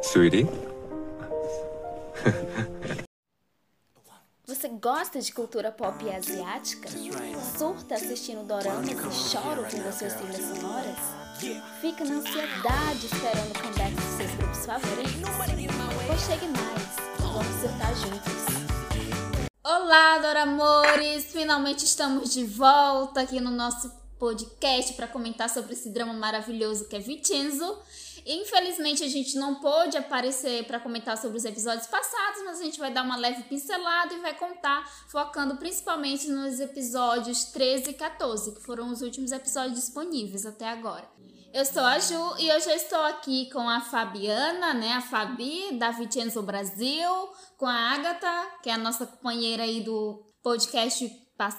Sweetie? Você gosta de cultura pop asiática? Surta assistindo doramas e chora ouvindo suas trilhas sonoras? Fica na ansiedade esperando o comeback dos seus grupos favoritos? Pois chegue mais, vamos surtar juntos. Olá, Doramores! Finalmente estamos de volta aqui no nosso podcast para comentar sobre esse drama maravilhoso que é Vincenzo. Infelizmente a gente não pôde aparecer para comentar sobre os episódios passados, mas a gente vai dar uma leve pincelada e vai contar focando principalmente nos episódios 13 e 14, que foram os últimos episódios disponíveis até agora. Eu sou a Ju e hoje eu estou aqui com a Fabiana, né, a Fabi da Vincenzo Brasil, com a Agatha, que é a nossa companheira aí do podcast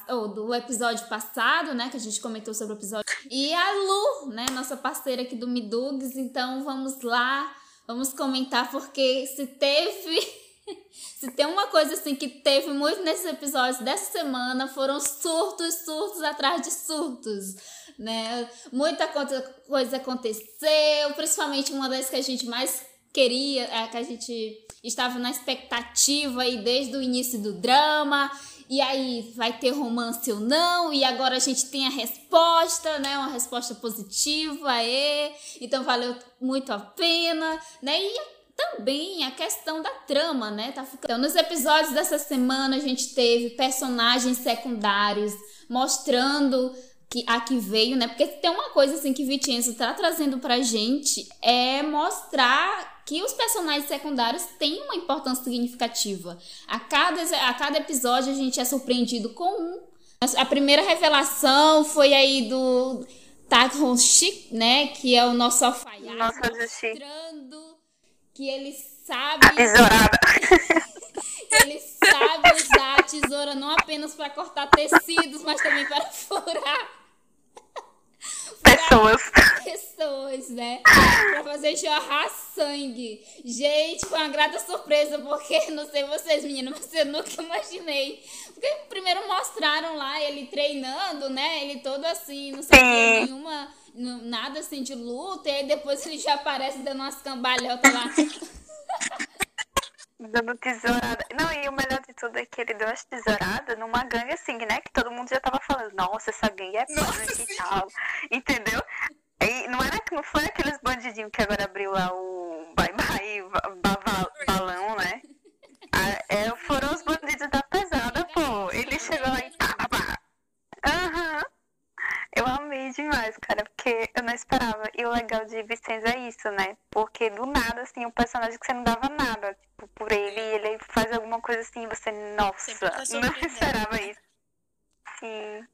ou do episódio passado, né, que a gente comentou sobre o episódio, e a Lu, né, nossa parceira aqui do Midugs. Então vamos lá, vamos comentar porque se teve se tem uma coisa assim que teve muito nesses episódios dessa semana, foram surtos, surtos atrás de surtos, né? Muita coisa aconteceu, principalmente uma das que a gente mais queria, é que a gente estava na expectativa aí desde o início do drama e aí vai ter romance ou não, e agora a gente tem a resposta, né? Uma resposta positiva, é. Então valeu muito a pena, né? E também a questão da trama, né? Tá ficando... Então, nos episódios dessa semana a gente teve personagens secundários mostrando que a que veio, né? Porque tem uma coisa assim que Vicenzo tá trazendo pra gente é mostrar que os personagens secundários têm uma importância significativa. A cada, a cada episódio a gente é surpreendido com um. A primeira revelação foi aí do Tak né? Que é o nosso alfaiate, mostrando que ele sabe. A tesourada. ele sabe usar a tesoura não apenas para cortar tecidos, mas também para furar pessoas. Pessoas, né? Jorrar sangue. Gente, foi uma grata surpresa, porque não sei vocês, meninas, mas eu nunca imaginei. Porque primeiro mostraram lá ele treinando, né? Ele todo assim, não sei nenhuma. Nada assim de luta, e aí depois ele já aparece dando umas cambalhotas lá. Dando tesourada. Não, e o melhor de tudo é que ele deu as tesouradas numa gangue assim, né? Que todo mundo já tava falando, nossa, essa gangue é punk e tal. Entendeu? E não era não foi aqueles bandidinhos que agora abriu lá o Bye Bye Balão, né? Ah, é, foram os bandidos da pesada, pô. Ele chegou lá e pá, pá. Aham. Eu amei demais, cara, porque eu não esperava. E o legal de Vicente é isso, né? Porque do nada, assim, um personagem que você não dava nada tipo, por ele, ele faz alguma coisa assim, você, nossa, não esperava isso. Sim.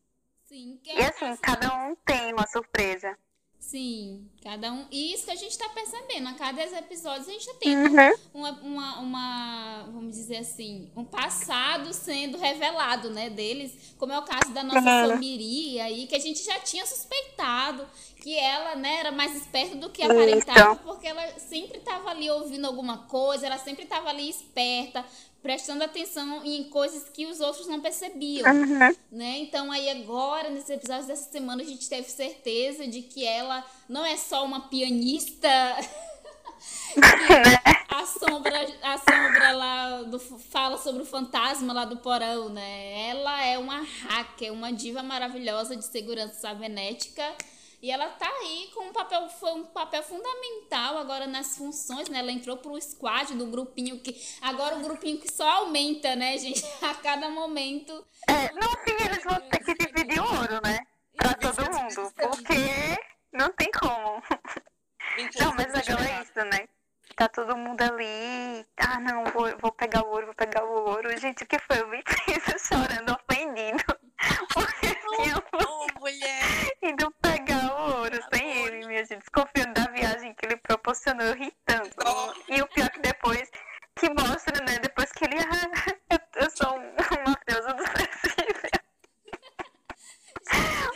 Sim. E assim, cada um tem uma surpresa. Sim, cada um. E isso que a gente tá percebendo. A cada episódios a gente tem uhum. uma, uma, uma, vamos dizer assim, um passado sendo revelado, né, deles. Como é o caso da nossa uhum. Somiri aí, que a gente já tinha suspeitado que ela, né, era mais esperta do que aparentava, porque ela sempre estava ali ouvindo alguma coisa, ela sempre estava ali esperta, prestando atenção em coisas que os outros não percebiam, uhum. né? Então aí agora nesses episódios dessa semana a gente teve certeza de que ela não é só uma pianista a sombra, a sombra lá do, fala sobre o fantasma lá do porão, né? Ela é uma hacker, uma diva maravilhosa de segurança cibernética e ela tá aí com um papel, foi um papel fundamental agora nas funções, né? Ela entrou pro squad do grupinho que. Agora o grupinho que só aumenta, né, gente? A cada momento. É, no fim eles vão ter que dividir o ouro, né? Pra todo mundo. Porque não tem como. Não, mas legal é isso, né? Tá todo mundo ali. Ah, não, vou, vou pegar o ouro, vou pegar o ouro. Gente, o que foi? Eu vi isso chorando, ofendido. Porque oh, mulher! Indo ouro sem ele, minha gente. Desconfiando da viagem que ele proporcionou, eu ri tanto. E o pior é que depois, que mostra, né? Depois que ele. eu, eu sou uma deusa do sensível.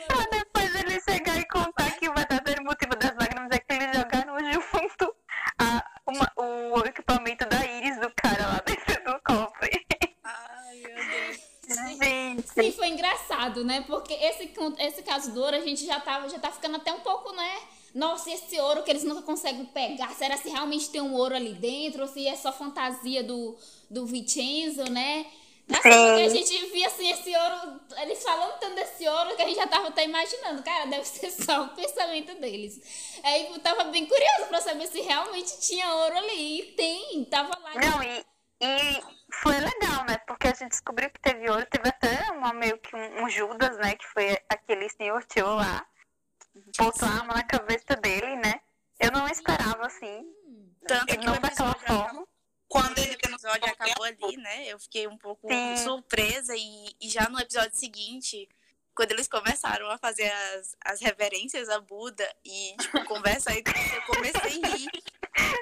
pra depois ele chegar e contar que o verdadeiro motivo das lágrimas é que eles jogaram junto a, uma, o equipamento da íris do cara lá dentro do cofre. Ai, meu Deus. Gente. Sim, foi engraçado engraçado, né? Porque esse, esse caso do ouro, a gente já, tava, já tá ficando até um pouco, né? Nossa, esse ouro que eles nunca conseguem pegar, será se realmente tem um ouro ali dentro? Ou se é só fantasia do, do Vincenzo, né? Assim, porque a gente via assim esse ouro, eles falando tanto desse ouro que a gente já tava até imaginando, cara, deve ser só o pensamento deles. Aí eu tava bem curioso pra saber se realmente tinha ouro ali. E tem, tava lá. Não, e, e foi legal, né? Porque a gente descobriu que teve ouro, teve até uma, meio que um, um Judas, né? Que foi aquele senhor tio lá. Botou a arma na cabeça dele, né? Eu não esperava assim. Tanto que não daquela forma. Quando ele episódio acabou ali, né? Eu fiquei um pouco Sim. surpresa e, e já no episódio seguinte, quando eles começaram a fazer as, as reverências a Buda e, tipo, conversa aí, eu comecei a rir.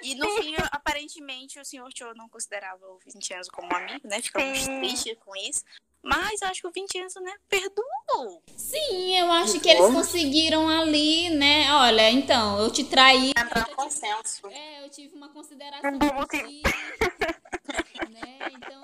E no fim, aparentemente, o senhor Cho não considerava o Vincenzo como amigo, né? Ficamos tristes com isso. Mas eu acho que o Vincenzo, né, perdoou. Sim, eu acho que eles conseguiram ali, né? Olha, então, eu te traí. Entrar um consenso. É, eu tive uma consideração Um bom por ti, né? Então,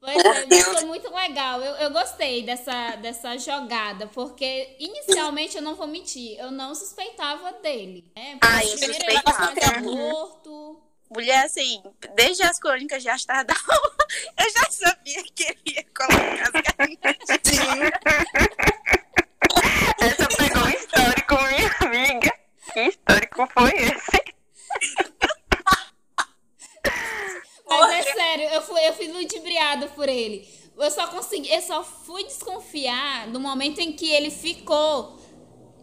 pois é, muito legal. Eu, eu gostei dessa, dessa jogada, porque inicialmente eu não vou mentir, eu não suspeitava dele, né? Ah, eu suspeitava. ele aborto. Mulher, assim, desde as crônicas de Astardal, eu já sabia que ele ia colocar as galinhas. Essa pegou um histórico, minha amiga. Que histórico foi esse? Mas é sério, eu fui, eu fui ludibriada por ele. Eu só consegui, eu só fui desconfiar no momento em que ele ficou.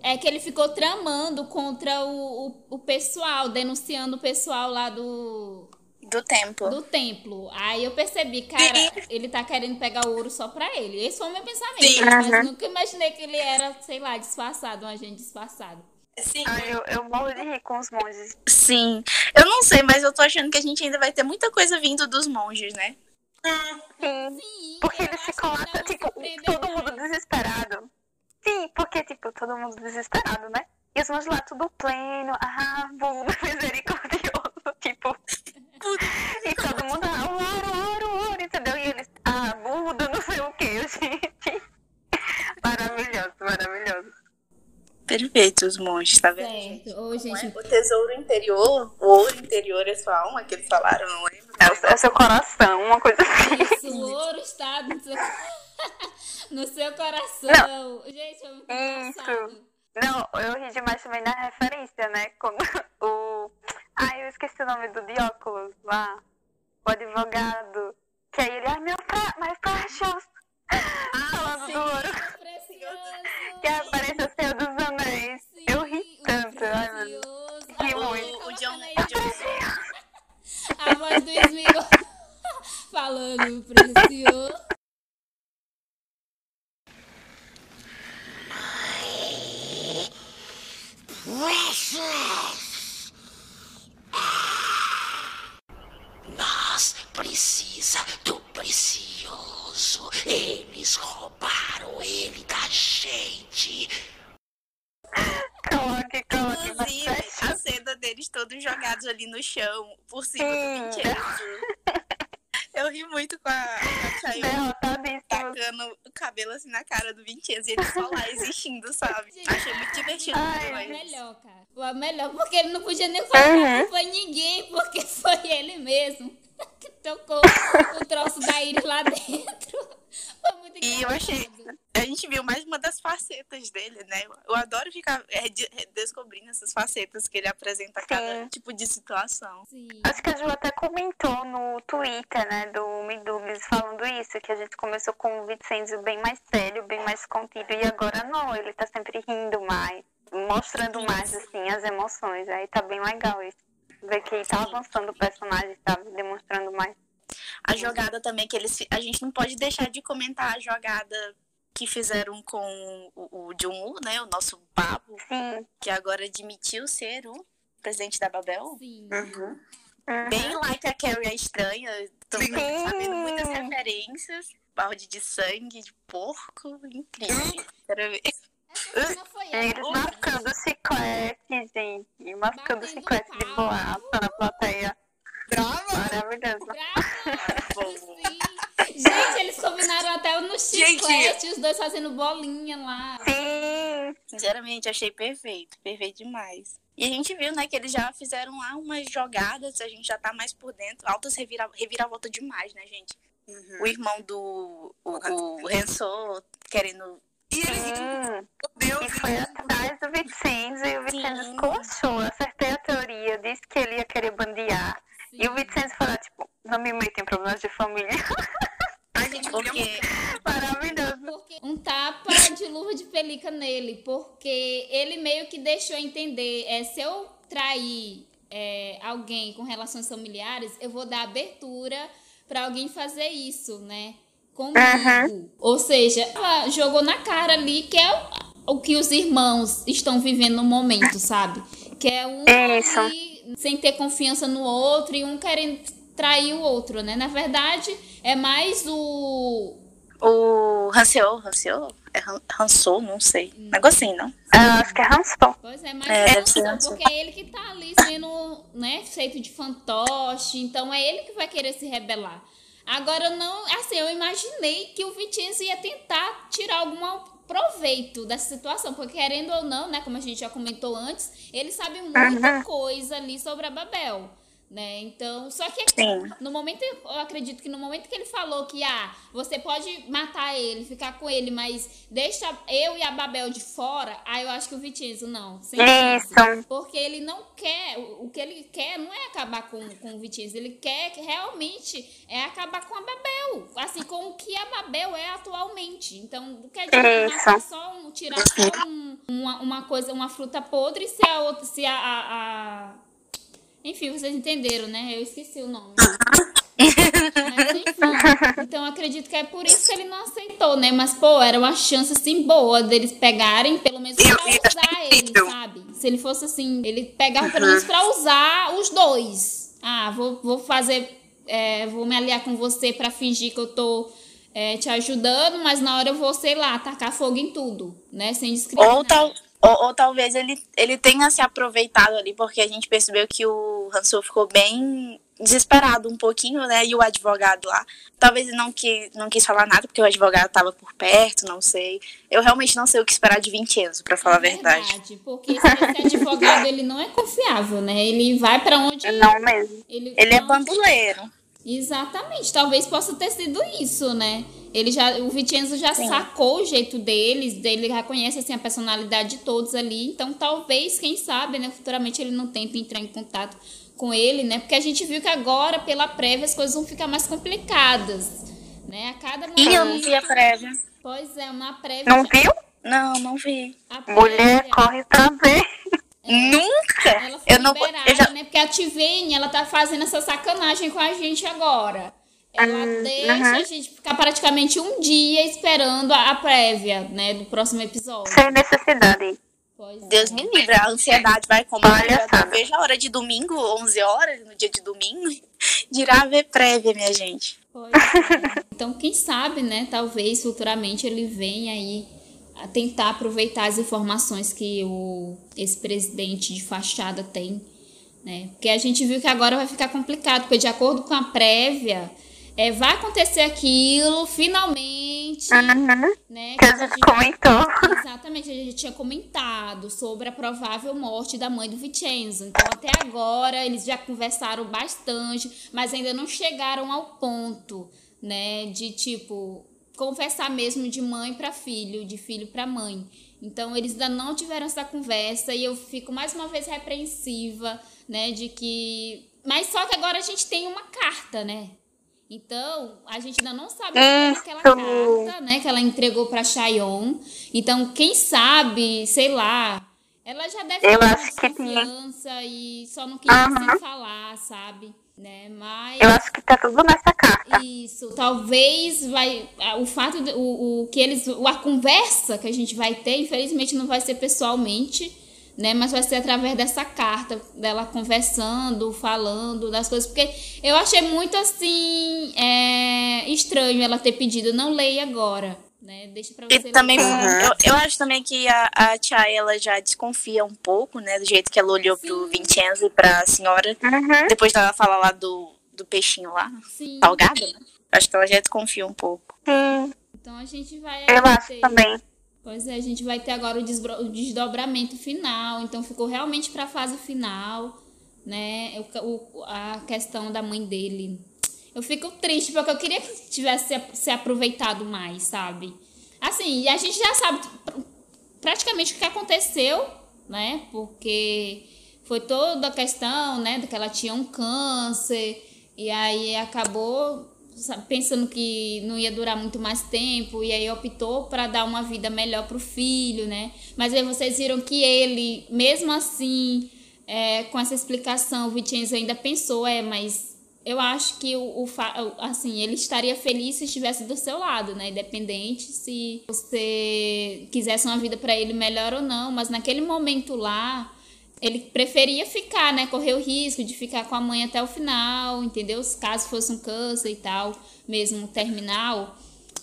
É que ele ficou tramando contra o, o, o pessoal, denunciando o pessoal lá do, Do tempo. do templo. Aí eu percebi, cara, ele tá querendo pegar o ouro só pra ele. Esse foi o meu pensamento. Sim. Mas Aham. nunca imaginei que ele era, sei lá, disfarçado, um agente disfarçado. Sim. Ai, eu, eu morro de rir com os monges. Sim. Eu não sei, mas eu tô achando que a gente ainda vai ter muita coisa vindo dos monges, né? Sim. Sim, Porque ficam lá, que não tipo, todo mundo desesperado. Sim, porque, tipo, todo mundo desesperado, né? E os monges lá, tudo pleno, ah, bunda, misericordioso, tipo. E todo mundo, ah, ouro, ouro, ouro, entendeu? E eles, ah, Buda, não sei o que, gente. Maravilhoso, maravilhoso. Perfeito, os monges, tá vendo? Certo. Ô, gente, O tesouro interior, o ouro interior é sua alma, que eles falaram, não lembro. É o, é o seu coração, uma coisa assim. Isso, o ouro está no seu, no seu coração. Gente, foi muito Isso. engraçado. Não, eu ri demais também na referência, né? Quando o. Ai, eu esqueci o nome do de óculos lá. O advogado. Que aí ele, ai, meu pra... my precious. Falando do ouro. Que aparece o Senhor dos Anéis. Sim, Eu ri tanto. Ai, Deus. precioso. Ri A voz- muito. O, John, aí, o John A voz do Smigol falando precioso. Nós precisa do precioso. Eles roubaram ele da gente. Coloque, coloque. Inclusive, bastante. a cena deles todos jogados ali no chão, por cima Sim. do Vincenzo. Eu ri muito com a, com a Chayo Derrotadíssimo. Tacando o cabelo assim na cara do Vincenzo e ele só lá existindo, sabe? Gente, Achei muito divertido. Ai, Foi demais. a melhor, cara. Foi a melhor, porque ele não podia nem falar Uhum. que foi ninguém, porque foi ele mesmo que tocou o troço da Iris lá dentro. Foi muito E eu achei. A gente viu mais uma das facetas dele, né? Eu adoro ficar é, de- descobrindo essas facetas que ele apresenta a cada Sim. tipo de situação. Sim. Acho que a Ju até comentou no Twitter, né, do Midubis, falando isso, que a gente começou com o Vincenzo bem mais sério, bem mais contido, e agora não, ele tá sempre rindo mais, mostrando mais, assim, as emoções. Aí tá bem legal isso. Ver que tá avançando o personagem, sabe, demonstrando mais. A jogada também que eles. A gente não pode deixar de comentar a jogada que fizeram com o, o Jun-woo, né? O nosso papo, Sim. que agora admitiu ser o presidente da Babel. Sim. Uhum. Uhum. Bem like a Carrie a estranha. Tô Sim. sabendo muitas referências. Balde de sangue, de porco. Incrível. Quero ver. Eles épica. mascando chiclete, gente. Batendo chiclete de boaça na plateia. Brava! Maravilhoso. Bravo! Sim. Gente, eles combinaram até no chiclete, os dois fazendo bolinha lá. Sim. Sinceramente, achei perfeito. Perfeito demais. E a gente viu, né, que eles já fizeram lá umas jogadas, a gente já tá mais por dentro. Altas revira, reviravolta demais, né, gente? O irmão do. O, o Renzo querendo. E ele, Sim. meu Deus, E foi atrás do Vicenzo e o Vicenzo Sim. coxou. Acertei a teoria, disse que ele ia querer bandear. E o Vicenzo falou, tipo, não me metem em problemas de família. Ai, gente, Porque. Maravilhoso. Porque um tapa de luva de pelica nele, porque ele meio que deixou entender, é, se eu trair é, alguém com relações familiares, eu vou dar abertura para alguém fazer isso, né? Comigo. Ou seja, ela jogou na cara ali que é o, o que os irmãos estão vivendo no momento, sabe? Que é um ali sem ter confiança no outro e um querendo trair o outro, né? Na verdade, é mais o O Hansel, Hansel? É não sei. Um negocinho, não? Ah, acho que é Hansel. Pois é, mas É, é, porque é ele que tá ali sendo, né, feito de fantoche, então é ele que vai querer se rebelar. Agora eu não, assim, eu imaginei que o Vitinho ia tentar tirar algum proveito dessa situação, porque querendo ou não, né, como a gente já comentou antes, ele sabe muita coisa ali sobre a Babel. Né? Então, só que Sim. no momento, eu acredito que no momento que ele falou que ah, você pode matar ele, ficar com ele, mas deixa eu e a Babel de fora, aí eu acho que o Vitinho, não. Sem chance. Isso. Porque ele não quer, o que ele quer não é acabar com, com o Vitinho, ele quer que realmente é acabar com a Babel, assim, com o que a Babel é atualmente. Então, não quer dizer matar só um, tirar só um- uma, uma coisa, uma fruta podre, se a outra, se a- a- a enfim, vocês entenderam, né? Eu esqueci o nome. Mas, enfim, então acredito que é por isso que ele não aceitou, né? Mas, pô, era uma chance assim boa deles pegarem, pelo menos Eu- pra usar ele, sabe? Se ele fosse assim, ele pegava pelo menos pra usar os dois. Ah, vou, vou fazer. é, vou me aliar com você pra fingir que eu tô é, te ajudando, mas na hora eu vou, sei lá, tacar fogo em tudo, né? Sem discriminar. Ou, tal, ou, ou talvez ele, ele tenha se aproveitado ali, porque a gente percebeu que o Hansel ficou bem desesperado um pouquinho, né? E o advogado lá. Talvez ele não, que, não quis falar nada, porque o advogado tava por perto, não sei. Eu realmente não sei o que esperar de Vincenzo, pra falar a verdade. Porque esse, advogado, ele não é confiável, né? Ele vai pra onde... Não mesmo. Ele, Ele é bandoleiro. Exatamente, talvez possa ter sido isso, né? Ele já, o Vicenzo já sacou o jeito deles, ele já conhece assim, a personalidade de todos ali, então talvez, quem sabe, né, futuramente ele não tente entrar em contato com ele, né? Porque a gente viu que agora, pela prévia, as coisas vão ficar mais complicadas, né? A cada momento. E eu não vi a prévia. Pois é, uma prévia. Não já- viu? Não, não vi. a Mulher, prévia- corre pra ver. Nunca! Ela foi Eu não liberada, eu já- né? Porque a Tivene, ela tá fazendo essa sacanagem com a gente agora. Ela deixa a gente ficar praticamente um dia esperando a, a prévia, né? Do próximo episódio. Sem necessidade. Pois é. Deus me livre, a ansiedade vai como eu Palhaçada. não vejo a hora de domingo, 11 horas, no dia de domingo, dirá ver prévia, minha gente. Pois é. Então, quem sabe, né? Talvez futuramente ele venha aí a tentar aproveitar as informações que o esse presidente de fachada tem, né? Porque a gente viu que agora vai ficar complicado, porque de acordo com a prévia, é, vai acontecer aquilo, finalmente, Uhum. né? Que a gente comentou. Exatamente, a gente tinha comentado sobre a provável morte da mãe do Vicenzo. Então, até agora, eles já conversaram bastante, mas ainda não chegaram ao ponto, né, de tipo conversar mesmo de mãe para filho, de filho para mãe. Então, eles ainda não tiveram essa conversa e eu fico mais uma vez repreensiva, né, de que mas só que agora a gente tem uma carta, né? Então, a gente ainda não sabe é aquela Isso. carta, né, que ela entregou para Chayon. Então, quem sabe, sei lá, ela já deve ter que desconfiança e só não queria se falar, sabe? Né? Mas Eu acho que tá tudo nessa carta. isso, talvez vai o fato de, o, o que eles a conversa que a gente vai ter, infelizmente não vai ser pessoalmente, né, mas vai ser através dessa carta dela conversando, falando das coisas, porque eu achei muito assim é, estranho ela ter pedido não leia agora, né? Deixa para E você também, ler. eu, eu acho também que a, a tia, ela já desconfia um pouco, né, do jeito que ela olhou pro Vincenzo e pra senhora, Uhum. depois dela falar lá do, do peixinho lá, Sim. salgado, né? Acho que ela já desconfia um pouco. Sim. Então a gente vai. Eu acho ter- também. Pois é, a gente vai ter agora o, desbro- o desdobramento final. Então ficou realmente pra fase final, né? O, o- a questão da mãe dele. Eu fico triste porque eu queria que tivesse se- aproveitado mais, sabe? Assim, e a gente já sabe pr- praticamente o que aconteceu, né? Porque foi toda a questão, né, de que ela tinha um câncer e aí acabou pensando que não ia durar muito mais tempo e aí optou para dar uma vida melhor pro filho, né? Mas aí vocês viram que ele, mesmo assim, é, com essa explicação, o Vincenzo ainda pensou, é, mas eu acho que o, o assim, ele estaria feliz se estivesse do seu lado, né? Independente se você quisesse uma vida para ele melhor ou não, mas naquele momento lá, ele preferia ficar, né? Correr o risco de ficar com a mãe até o final, entendeu? Se caso fosse um câncer e tal, mesmo terminal,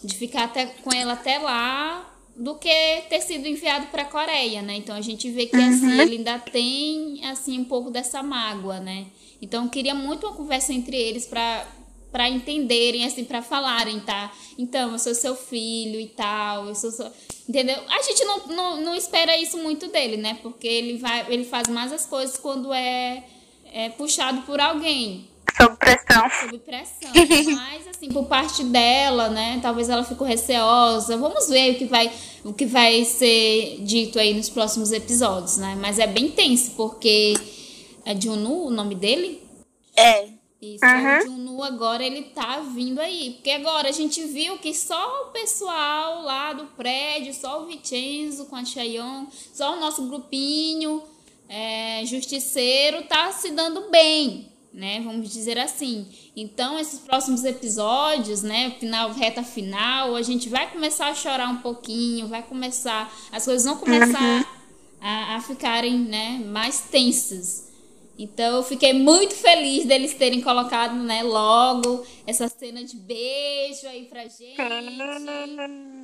de ficar até, com ela até lá do que ter sido enviado para a Coreia, né? Então a gente vê que assim ele ainda tem assim um pouco dessa mágoa, né? Então eu queria muito uma conversa entre eles para para entenderem assim, para falarem, tá? Então, eu sou seu filho e tal, eu sou seu... entendeu? A gente não, não, não espera isso muito dele, né? Porque ele vai ele faz mais as coisas quando é, é puxado por alguém Sob pressão. sob pressão. Mas, assim, por parte dela, né? Talvez ela ficou receosa. Vamos ver o que vai, o que vai ser dito aí nos próximos episódios, né? Mas é bem tenso, porque é Junu o nome dele? É. Isso, o Junu agora ele tá vindo aí. Porque agora a gente viu que só o pessoal lá do prédio, só o Vincenzo com a Chayon, só o nosso grupinho é, justiceiro tá se dando bem, né? Vamos dizer assim. Então, esses próximos episódios, né? Final, reta final, a gente vai começar a chorar um pouquinho, vai começar. As coisas vão começar a, a ficarem né, mais tensas. Então eu fiquei muito feliz deles terem colocado, né, logo essa cena de beijo aí pra gente.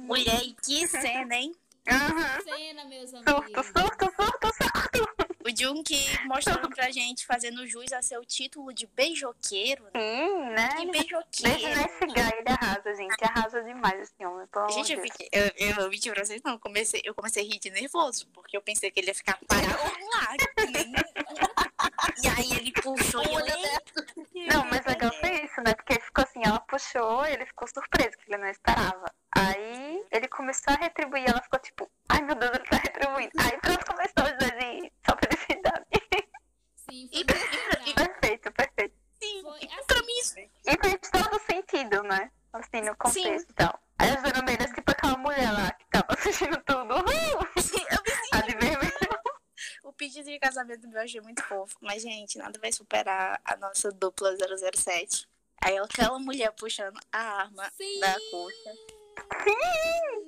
Mulher, e que cena, hein? Aham. Cena, meus Surto, amigos. surto, surto, surto. O Junk mostrando pra gente, fazendo jus a seu título de beijoqueiro. né? Sim, né? Que Beijo beijoqueiro. nesse guy, ele arrasa, gente. Arrasa demais esse homem, pelo Gente, eu fiquei. Eu, eu, eu menti pra vocês, não. Eu comecei, eu comecei a rir de nervoso, porque eu pensei que ele ia ficar parado lá. que nem- E aí ele puxou e eu. Não, mas legal foi isso, né? Porque ficou assim, ela puxou, ele ficou surpreso, que ele não esperava. Aí ele começou a retribuir, ela ficou tipo, ai meu Deus, ele tá retribuindo. Aí pronto, começou a dizer de só felicidade. Sim, E, foi e, legal. perfeito, perfeito. sim, Foi e assim. pra mim isso. E fez todo sentido, né? Assim, no contexto e tal. Aí as vermelhas, tipo aquela mulher lá que tava assistindo tudo. Uhul! pedido de casamento meu eu achei muito fofo. Mas, gente, nada vai superar a nossa dupla 007. Aí aquela mulher puxando a arma Sim. da coxa.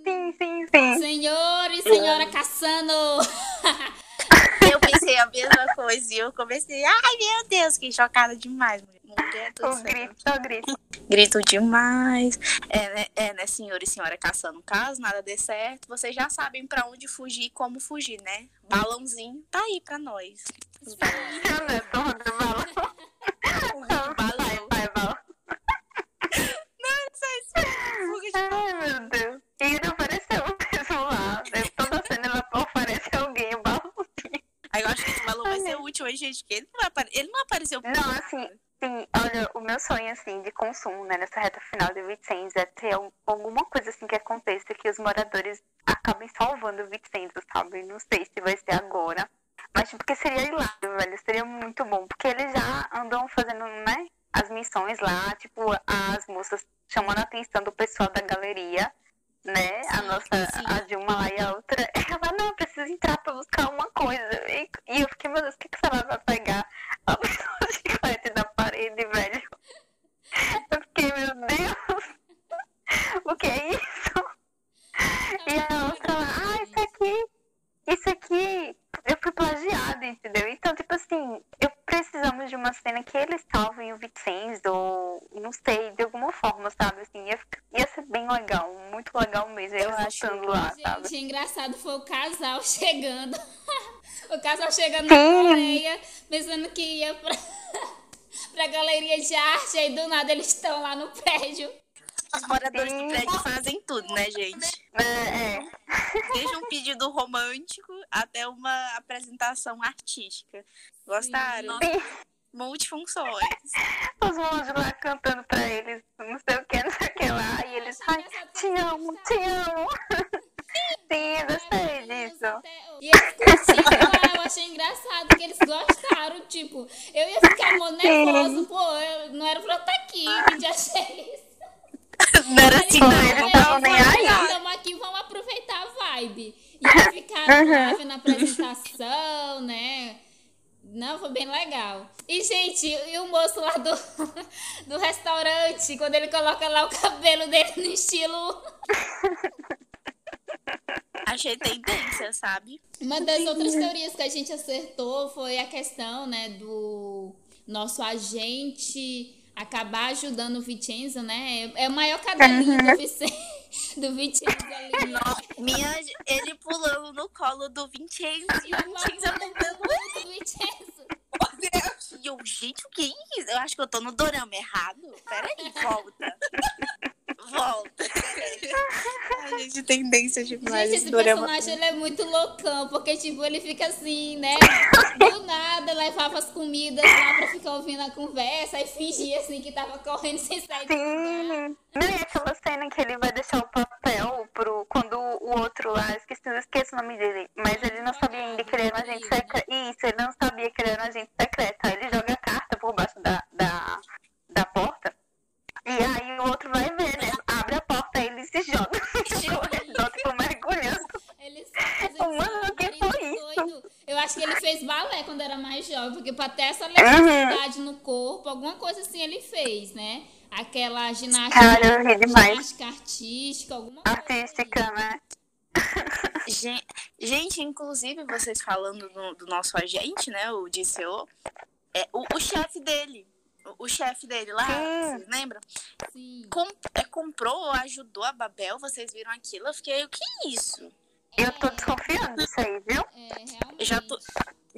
Sim, sim, sim. Senhor e senhora Cassano! Eu pensei a mesma coisa e eu comecei, ai meu Deus, que chocada demais, mulher. Mulher O grito, o grito. Grito demais. É, né, é, né, senhor e senhora caçando caso nada dê certo, vocês já sabem pra onde fugir e como fugir, né? Balãozinho tá aí pra nós. Os. Eu não tô roubando balão. Vai, vai, balão. Fuga de Ai, meu Deus. E ele apareceu mesmo lá. Toda cena ela aparece alguém, o balãozinho. Aí eu acho que esse balão vai ser útil, hein, gente, que ele não, vai apare- ele não apareceu por Não, assim, sim, olha, o meu sonho, assim, de consumo, né, nessa reta final de Vicenza é ter al- alguma coisa, assim, que aconteça que os moradores acabem salvando o Vicenza, sabe? Não sei se vai ser agora, mas, tipo, que seria hilário, velho, seria muito bom, porque eles já andam fazendo, né, as missões lá, tipo, as moças chamando a atenção do pessoal da galeria, né, a nossa, a Dilma lá e a outra, ela, não, precisa entrar pra buscar uma coisa, e, e eu fiquei, meu Deus, o que que ela vai pegar? Ela pegou o chiclete da parede, velho. Eu fiquei, meu Deus, o que é isso? E a outra, ah, isso aqui, isso aqui, eu fui plagiada, entendeu? Então, tipo assim, eu precisamos de uma cena que eles salvem o Vincenzo, ou não sei, de alguma forma, sabe? Assim, ia, ficar- ia ser bem legal, muito legal mesmo, Eu eles acho- lutando lá, sabe? Gente, engraçado foi o casal chegando. O casal chegando na Coreia, pensando que ia pra, pra galeria de arte, aí do nada eles estão lá no prédio. Os moradores Sim. do prédio fazem tudo, né, gente? É, é. Desde um pedido romântico até uma apresentação artística. Gostaram? Sim. Multifunções. Os monges lá cantando pra eles, não sei o que, não sei o que lá, e eles, ai, te amo, te amo. Sim, eu gostei disso. E eles curtiram lá, eu achei engraçado que eles gostaram, tipo, eu ia ficar mó nervosa, pô, eu não era pra eu estar aqui, que já achei isso. Não era assim, Não, eles não estavam nem aí. Estamos aqui, vamos aproveitar a vibe. E eles ficaram lá vendo a apresentação, né? Não, foi bem legal. E, gente, e o moço lá do, do restaurante, quando ele coloca lá o cabelo dele no estilo. Achei tendência, sabe? Uma das outras teorias que a gente acertou foi a questão, né, do nosso agente acabar ajudando o Vincenzo, né? É o maior cadelinho do Vicen- do Vincenzo ali. Minha, ele pulando no colo do Vincenzo. E o Vincenzo andando. muito do Vincenzo. E eu, gente, o que é isso? Eu acho que eu tô no dorama errado. Peraí, volta. Volta. A gente tendência demais Gente, esse dorama. personagem ele é muito loucão, porque tipo, ele fica assim, né? Do nada levava as comidas lá pra ficar ouvindo a conversa e fingia assim que tava correndo sem sair. Sim. Não, e aquela cena que ele vai deixar o papel pro. Quando o outro lá, esqueci, eu esqueço o nome dele, mas ele não sabia ainda que ele era um agente secreto. Isso, ele não sabia que ele era um agente secreto. Aí ele joga a carta por baixo da, da, da porta. E aí o outro vai ver, né? Abre a porta, ele se joga. Ele dá tipo mergulhando. Ele faz Mano, o que foi doido. Eu acho que ele fez balé quando era mais jovem, porque pra ter essa elasticidade no corpo, alguma coisa assim ele fez, né? Aquela ginástica, Cara, eu ri demais. ginástica artística, alguma coisa. assim. Artística, né? Gen- Gente, inclusive, vocês falando do, do nosso agente, né? O DCO, é, o, o chefe dele. O, o chefe dele lá, Sim. vocês lembram? Sim. Com- é, comprou, ajudou a Babel, vocês viram aquilo? Eu fiquei, o que é isso? Eu tô desconfiando disso aí, viu? É, realmente. Eu já tô,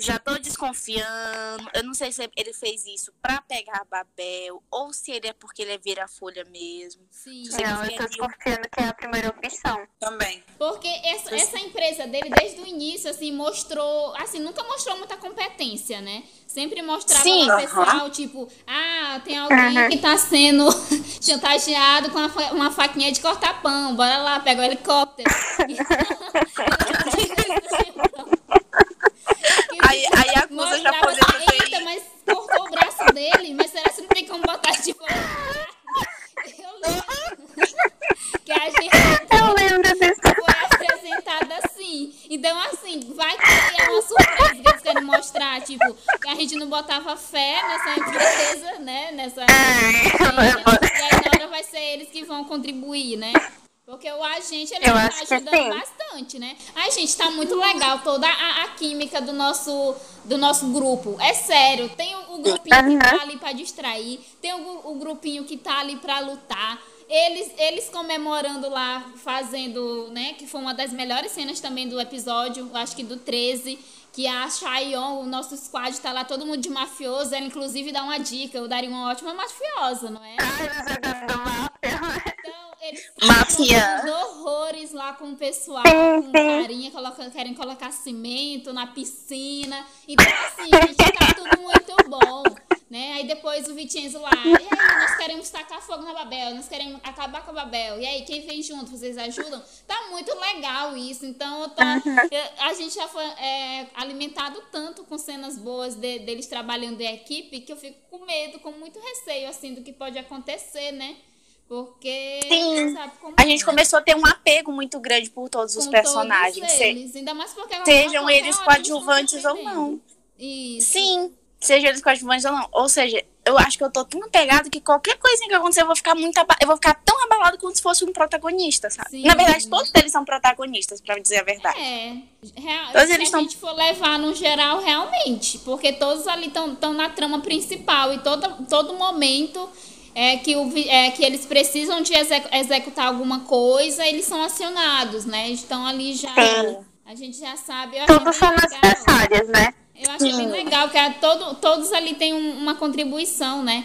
já tô desconfiando. Eu não sei se ele fez isso pra pegar a Babel ou se ele é porque ele é vira-folha mesmo. Sim. Sim. Não, eu tô desconfiando que é a primeira opção. Também. Porque essa, essa empresa dele, desde o início, assim, mostrou. Assim, nunca mostrou muita competência, né? Sempre mostrava Sim, pessoal, tipo, ah, tem alguém que tá sendo chantageado com uma, fa- uma faquinha de cortar pão. Bora lá, pega o helicóptero. Aí, aí acusa já Mostrava poder assim, eita, mas cortou o braço dele, mas será que não tem como botar de fora? Eu lembro que a gente Eu lembro foi apresentada assim. Então, assim, vai que é uma surpresa que eles querem mostrar. Tipo, que a gente não botava fé nessa empresa, né? Nessa. E aí, na hora vai ser eles que vão contribuir, né? Porque o agente, ele Eu tá que ajudando sim. Bastante, né? Ai, gente, tá muito legal toda a, a química do nosso, do nosso grupo. É sério, tem o, o grupinho que tá ali pra distrair, tem o, o grupinho que tá ali pra lutar. Eles, eles comemorando lá, fazendo, né? Que foi uma das melhores cenas também do episódio, acho que do 13. Que a Chayon, o nosso squad, tá lá todo mundo de mafioso. Ela, inclusive, dá uma dica. Eu daria uma ótima mafiosa, não é? Máfia. os horrores lá com o pessoal, com carinha, coloca- querem colocar cimento na piscina. Então, assim, gente, tá tudo muito bom. Né? Aí depois o Vicenzo lá, e aí, nós queremos tacar fogo na Babel, nós queremos acabar com a Babel. E aí, quem vem junto, vocês ajudam? Tá muito legal isso. Então, eu tô, eu- a gente já foi é, alimentado tanto com cenas boas de- deles trabalhando em equipe que eu fico com medo, com muito receio, assim, do que pode acontecer, né? Porque Sim. A gente é. começou a ter um apego muito grande por todos os Com personagens. todos se- eles, ainda mais porque sejam eles vão coadjuvantes ou não. Isso. Sim, seja eles coadjuvantes ou não. Ou seja, eu acho que eu tô tão apegado que qualquer coisinha que acontecer eu vou ficar muito aba- eu vou ficar tão abalado como se fosse um protagonista, sabe? Sim. Na verdade, todos eles são protagonistas, pra dizer a verdade. É, real, Todos se eles a tão- gente for levar no geral, realmente, porque todos ali estão na trama principal e todo, todo momento é que, o, é que eles precisam de execu- executar alguma coisa, eles são acionados, né? Estão ali já. Sim. A gente já sabe. Todos são necessárias, né? Eu achei bem legal, que a- todo, todos ali têm um- uma contribuição, né?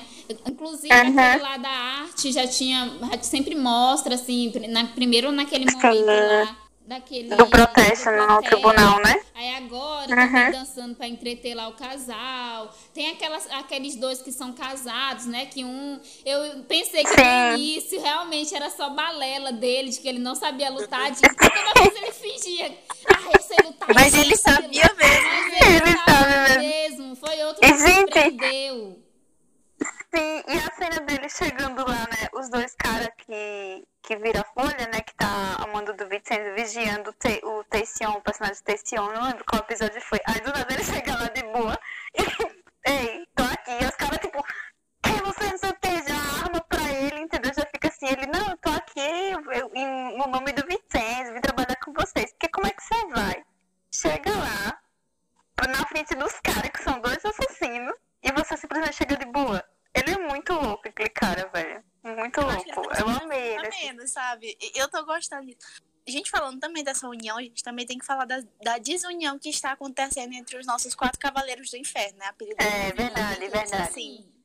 Inclusive, aquele lá da arte já tinha. Sempre mostra, assim, na, primeiro naquele momento lá daquele. Do protesto do no tribunal, né? Aí agora uhum. dançando para entreter lá o casal. Tem aquelas, aqueles dois que são casados, né? Que um. Eu pensei que no início realmente era só balela dele, de que ele não sabia lutar. De toda vez ele fingia. Ah, eu sei lutar. Mas ele sabia mesmo. Mas ele, ele sabe mesmo. Foi outro que surpreendeu. Sim, e a cena dele chegando lá, né? Os dois caras que, que vira folha, né? Que tá amando do Vicente vigiando te, o Teixion, o personagem Teixion, não lembro qual episódio foi. Aí do nada ele chega lá de boa e, ei, tô aqui. E os caras, tipo, quem você não sei pra ele, entendeu? Já fica assim, ele, não, eu tô aqui eu, em, no nome do Vicente, vim trabalhar com vocês. Porque como é que você vai? Chega lá, na frente dos caras, que são dois assassinos, e você simplesmente chega de boa. Ele é muito louco, aquele cara, velho. Muito eu louco. Eu amei ele. Assim. Menos, sabe? Gostando disso. A gente falando também dessa união, a gente também tem que falar da, da desunião que está acontecendo entre os nossos quatro cavaleiros do inferno, né? Apelido é, verdade, verdade. Assim.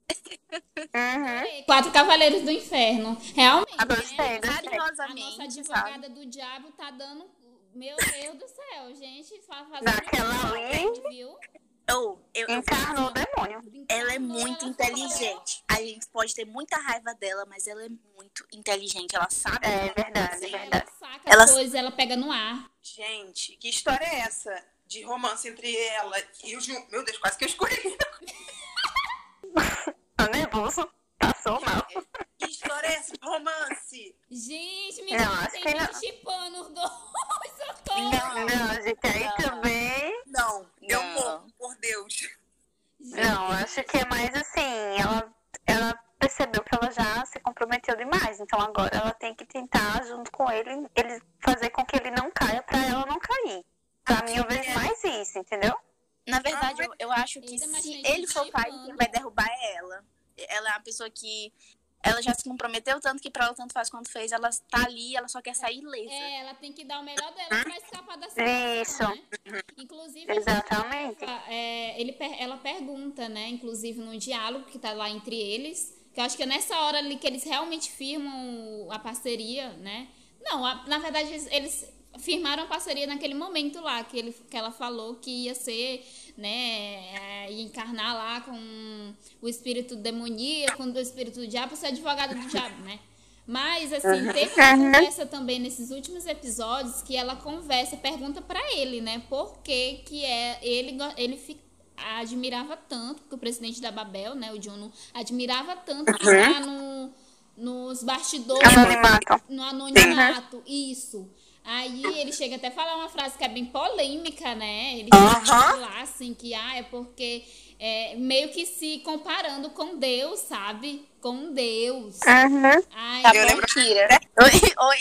Uhum. Quatro Cavaleiros do Inferno. Realmente. Ah, gostei, né? Carinhosamente. A nossa advogada sabe? do diabo tá dando. Meu Deus do céu, gente. Fazendo Naquela ali. Viu? Oh, eu, Encarnou o demônio. Ela é muito inteligente. A gente pode ter muita raiva dela, mas ela é muito inteligente. Ela sabe. É verdade, é verdade. Ela saca ela... coisas, ela pega no ar. Gente, que história é essa? De romance entre ela e o Jun. Meu Deus, quase que eu escolhi. tá nervoso? Passou mal. Que história é essa de romance? Gente, me não, acho que não. chipando os dois. Não, não, gente, aí não. também. Não, eu morro, por Deus. Não, acho que é mais assim, ela, ela percebeu que ela já se comprometeu demais, então agora ela tem que tentar, junto com ele, ele fazer com que ele não caia pra ela não cair. Pra mim, eu vejo mais isso, entendeu? Na verdade, eu, eu acho que se ele for cair, quem vai derrubar é ela. Ela é a pessoa que ela já se comprometeu tanto que pra ela tanto faz quanto fez, ela tá ali, ela só quer sair ilesa. É, ela tem que dar o melhor dela pra escapar da situação, Isso. Né? Inclusive, Exatamente. é, ele, ela pergunta, né, inclusive no diálogo que tá lá entre eles, que eu acho que é nessa hora ali que eles realmente firmam a parceria, né? Não, a, na verdade eles, eles firmaram a parceria naquele momento lá, que, ele, que ela falou que ia ser, né, é, ia encarnar lá com o espírito demoníaco, com o espírito do diabo, ser advogado do diabo, né? Mas, assim, teve uma conversa também nesses últimos episódios que ela conversa, pergunta para ele, né, por que que é, ele, ele admirava tanto, porque o presidente da Babel, né, o Juno, admirava tanto que tá no, nos bastidores, anonimato. no anonimato, isso. Aí ele chega até a falar uma frase que é bem polêmica, né? Ele uhum. falar assim que ah, é porque é, meio que se comparando com Deus, sabe? Com Deus. Uhum. Ai, eu lembro Kira. Oi, oi.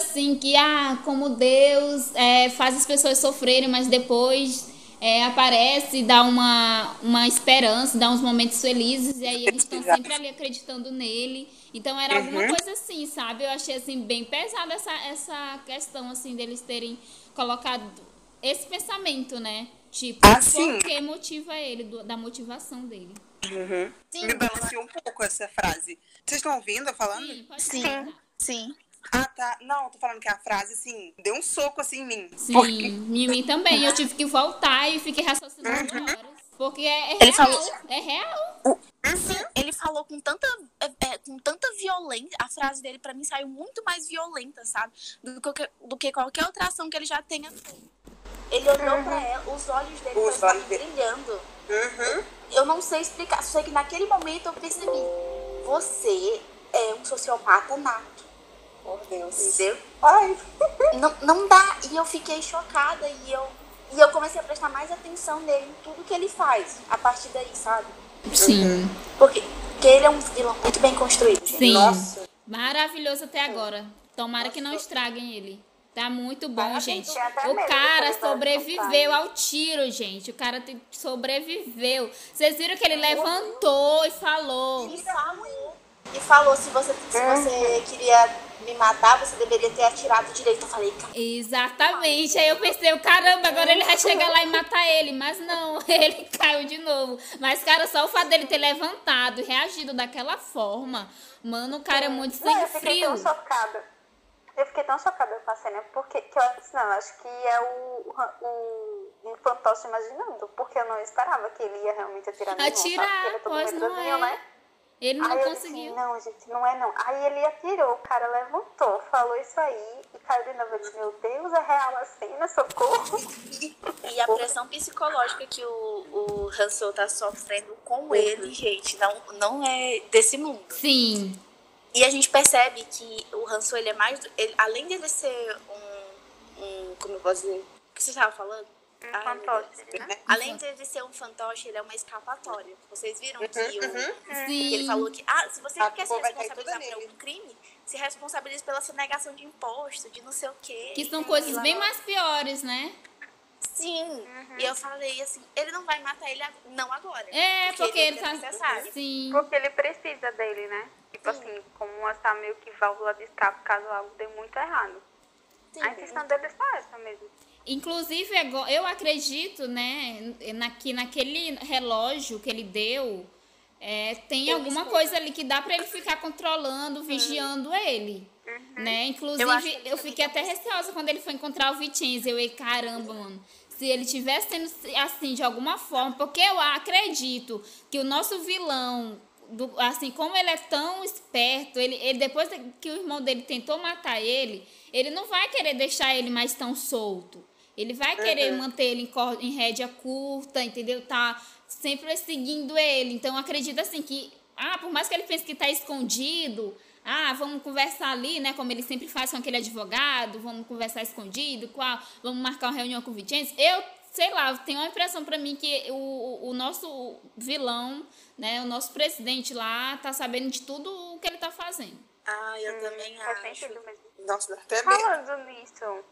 Assim, que ah, como Deus é, faz as pessoas sofrerem, mas depois é, aparece, dá uma, uma esperança, dá uns momentos felizes, e aí eles estão sempre ali acreditando nele. Então era alguma uhum. coisa assim, sabe? Eu achei assim bem pesada essa, essa questão assim deles terem colocado esse pensamento, né? Tipo, ah, por que motiva ele, do, da motivação dele. Uhum. Me balanceou um pouco essa frase. Vocês estão ouvindo eu falando? Sim, pode Sim. Sim. Ah, tá. Não, tô falando que a frase, assim, deu um soco assim em mim. Sim, porque... em mim também. Eu tive que voltar e fiquei raciocinando uhum. horas. Porque é, é ele real. Falou... É real. Uhum. Ele falou com tanta, é, é, com tanta violência. A frase dele, pra mim, saiu muito mais violenta, sabe? Do que, do que qualquer outra ação que ele já tenha feito. Ele olhou uhum. pra ela, os olhos dele os olhos dele. brilhando. Uhum. Eu não sei explicar, só que naquele momento eu percebi: você é um sociopata nato. Por Deus. Entendeu? Ai. Não, não dá. E eu fiquei chocada e eu e eu comecei a prestar mais atenção nele, em tudo que ele faz, a partir daí, sabe? Sim. Porque, porque ele é um vilão muito bem construído, gente. Sim. Nossa. Maravilhoso até agora. Tomara que não estraguem ele. Tá muito bom, gente. O cara vai sobreviveu ao tiro, gente. O cara sobreviveu. Vocês viram que ele levantou e falou. E falou, e falou se você, se você queria me matar, você deveria ter atirado direito. Eu falei, cara. Exatamente. Aí eu pensei, caramba, agora ele vai chegar lá e matar ele. Mas não, ele caiu de novo. Mas, cara, só o fato dele ter levantado e reagido daquela forma. Mano, o cara é muito Não, sem eu fiquei frio. tão chocada. Eu fiquei tão chocada com a cena, porque que eu disse, não, acho que é o, o, um fantoche imaginando, porque eu não esperava que ele ia realmente atirar? Atirar, é todo pois não medrosinho, é. né? Ele não aí conseguiu. disse, não, gente, não é não. Aí ele atirou, o cara levantou, falou isso aí e caiu de novo. Eu disse, meu Deus, é real a cena, socorro. E a pressão psicológica que o, o Hansel tá sofrendo com ele, gente, não, não é desse mundo. Sim. E a gente percebe que o Hansel, ele é mais. ele- além dele ser um, um. Como eu posso dizer? O que você estava falando? Um meu fantoche, Deus. né? Além dele ser um fantoche, ele é uma escapatória. Vocês viram que, o- Sim. que ele falou que. Ah, se você A quer se responsabilizar por algum crime, se responsabilize pela sonegação de imposto, de não sei o quê. Que são coisas lá, bem lá. mais piores, né? Sim. E eu falei assim: ele não vai matar ele não agora. É, porque ele é tá. necessário. Sim. Porque ele precisa dele, né? Tipo assim, como essa meio que válvula de escape caso algo dê muito errado. Sim. A intenção dele é só essa mesmo. Inclusive, eu acredito, né, na, que naquele relógio que ele deu, é, tem Eu alguma coisa ali que dá pra ele ficar controlando, vigiando ele. Né? Inclusive, Eu eu, fiquei até receosa quando ele foi encontrar o Vicenzo. Eu, ei, caramba, mano. Se ele tivesse sendo assim, de alguma forma, porque eu acredito que o nosso vilão, do- assim, como ele é tão esperto, ele, ele depois que o irmão dele tentou matar ele, ele não vai querer deixar ele mais tão solto. Ele vai querer manter ele em, cor- em rédea curta, entendeu? Tá sempre seguindo ele. Então, eu acredito assim que, ah, por mais que ele pense que tá escondido, ah, vamos conversar ali, né? Como ele sempre faz com aquele advogado, vamos conversar escondido, qual, vamos marcar uma reunião com o Vicenzo. Eu, sei lá, tenho uma impressão pra mim que o, o nosso vilão, né? O nosso presidente lá tá sabendo de tudo o que ele tá fazendo. Ah, eu também Faz acho. Nossa, até. Falando nisso,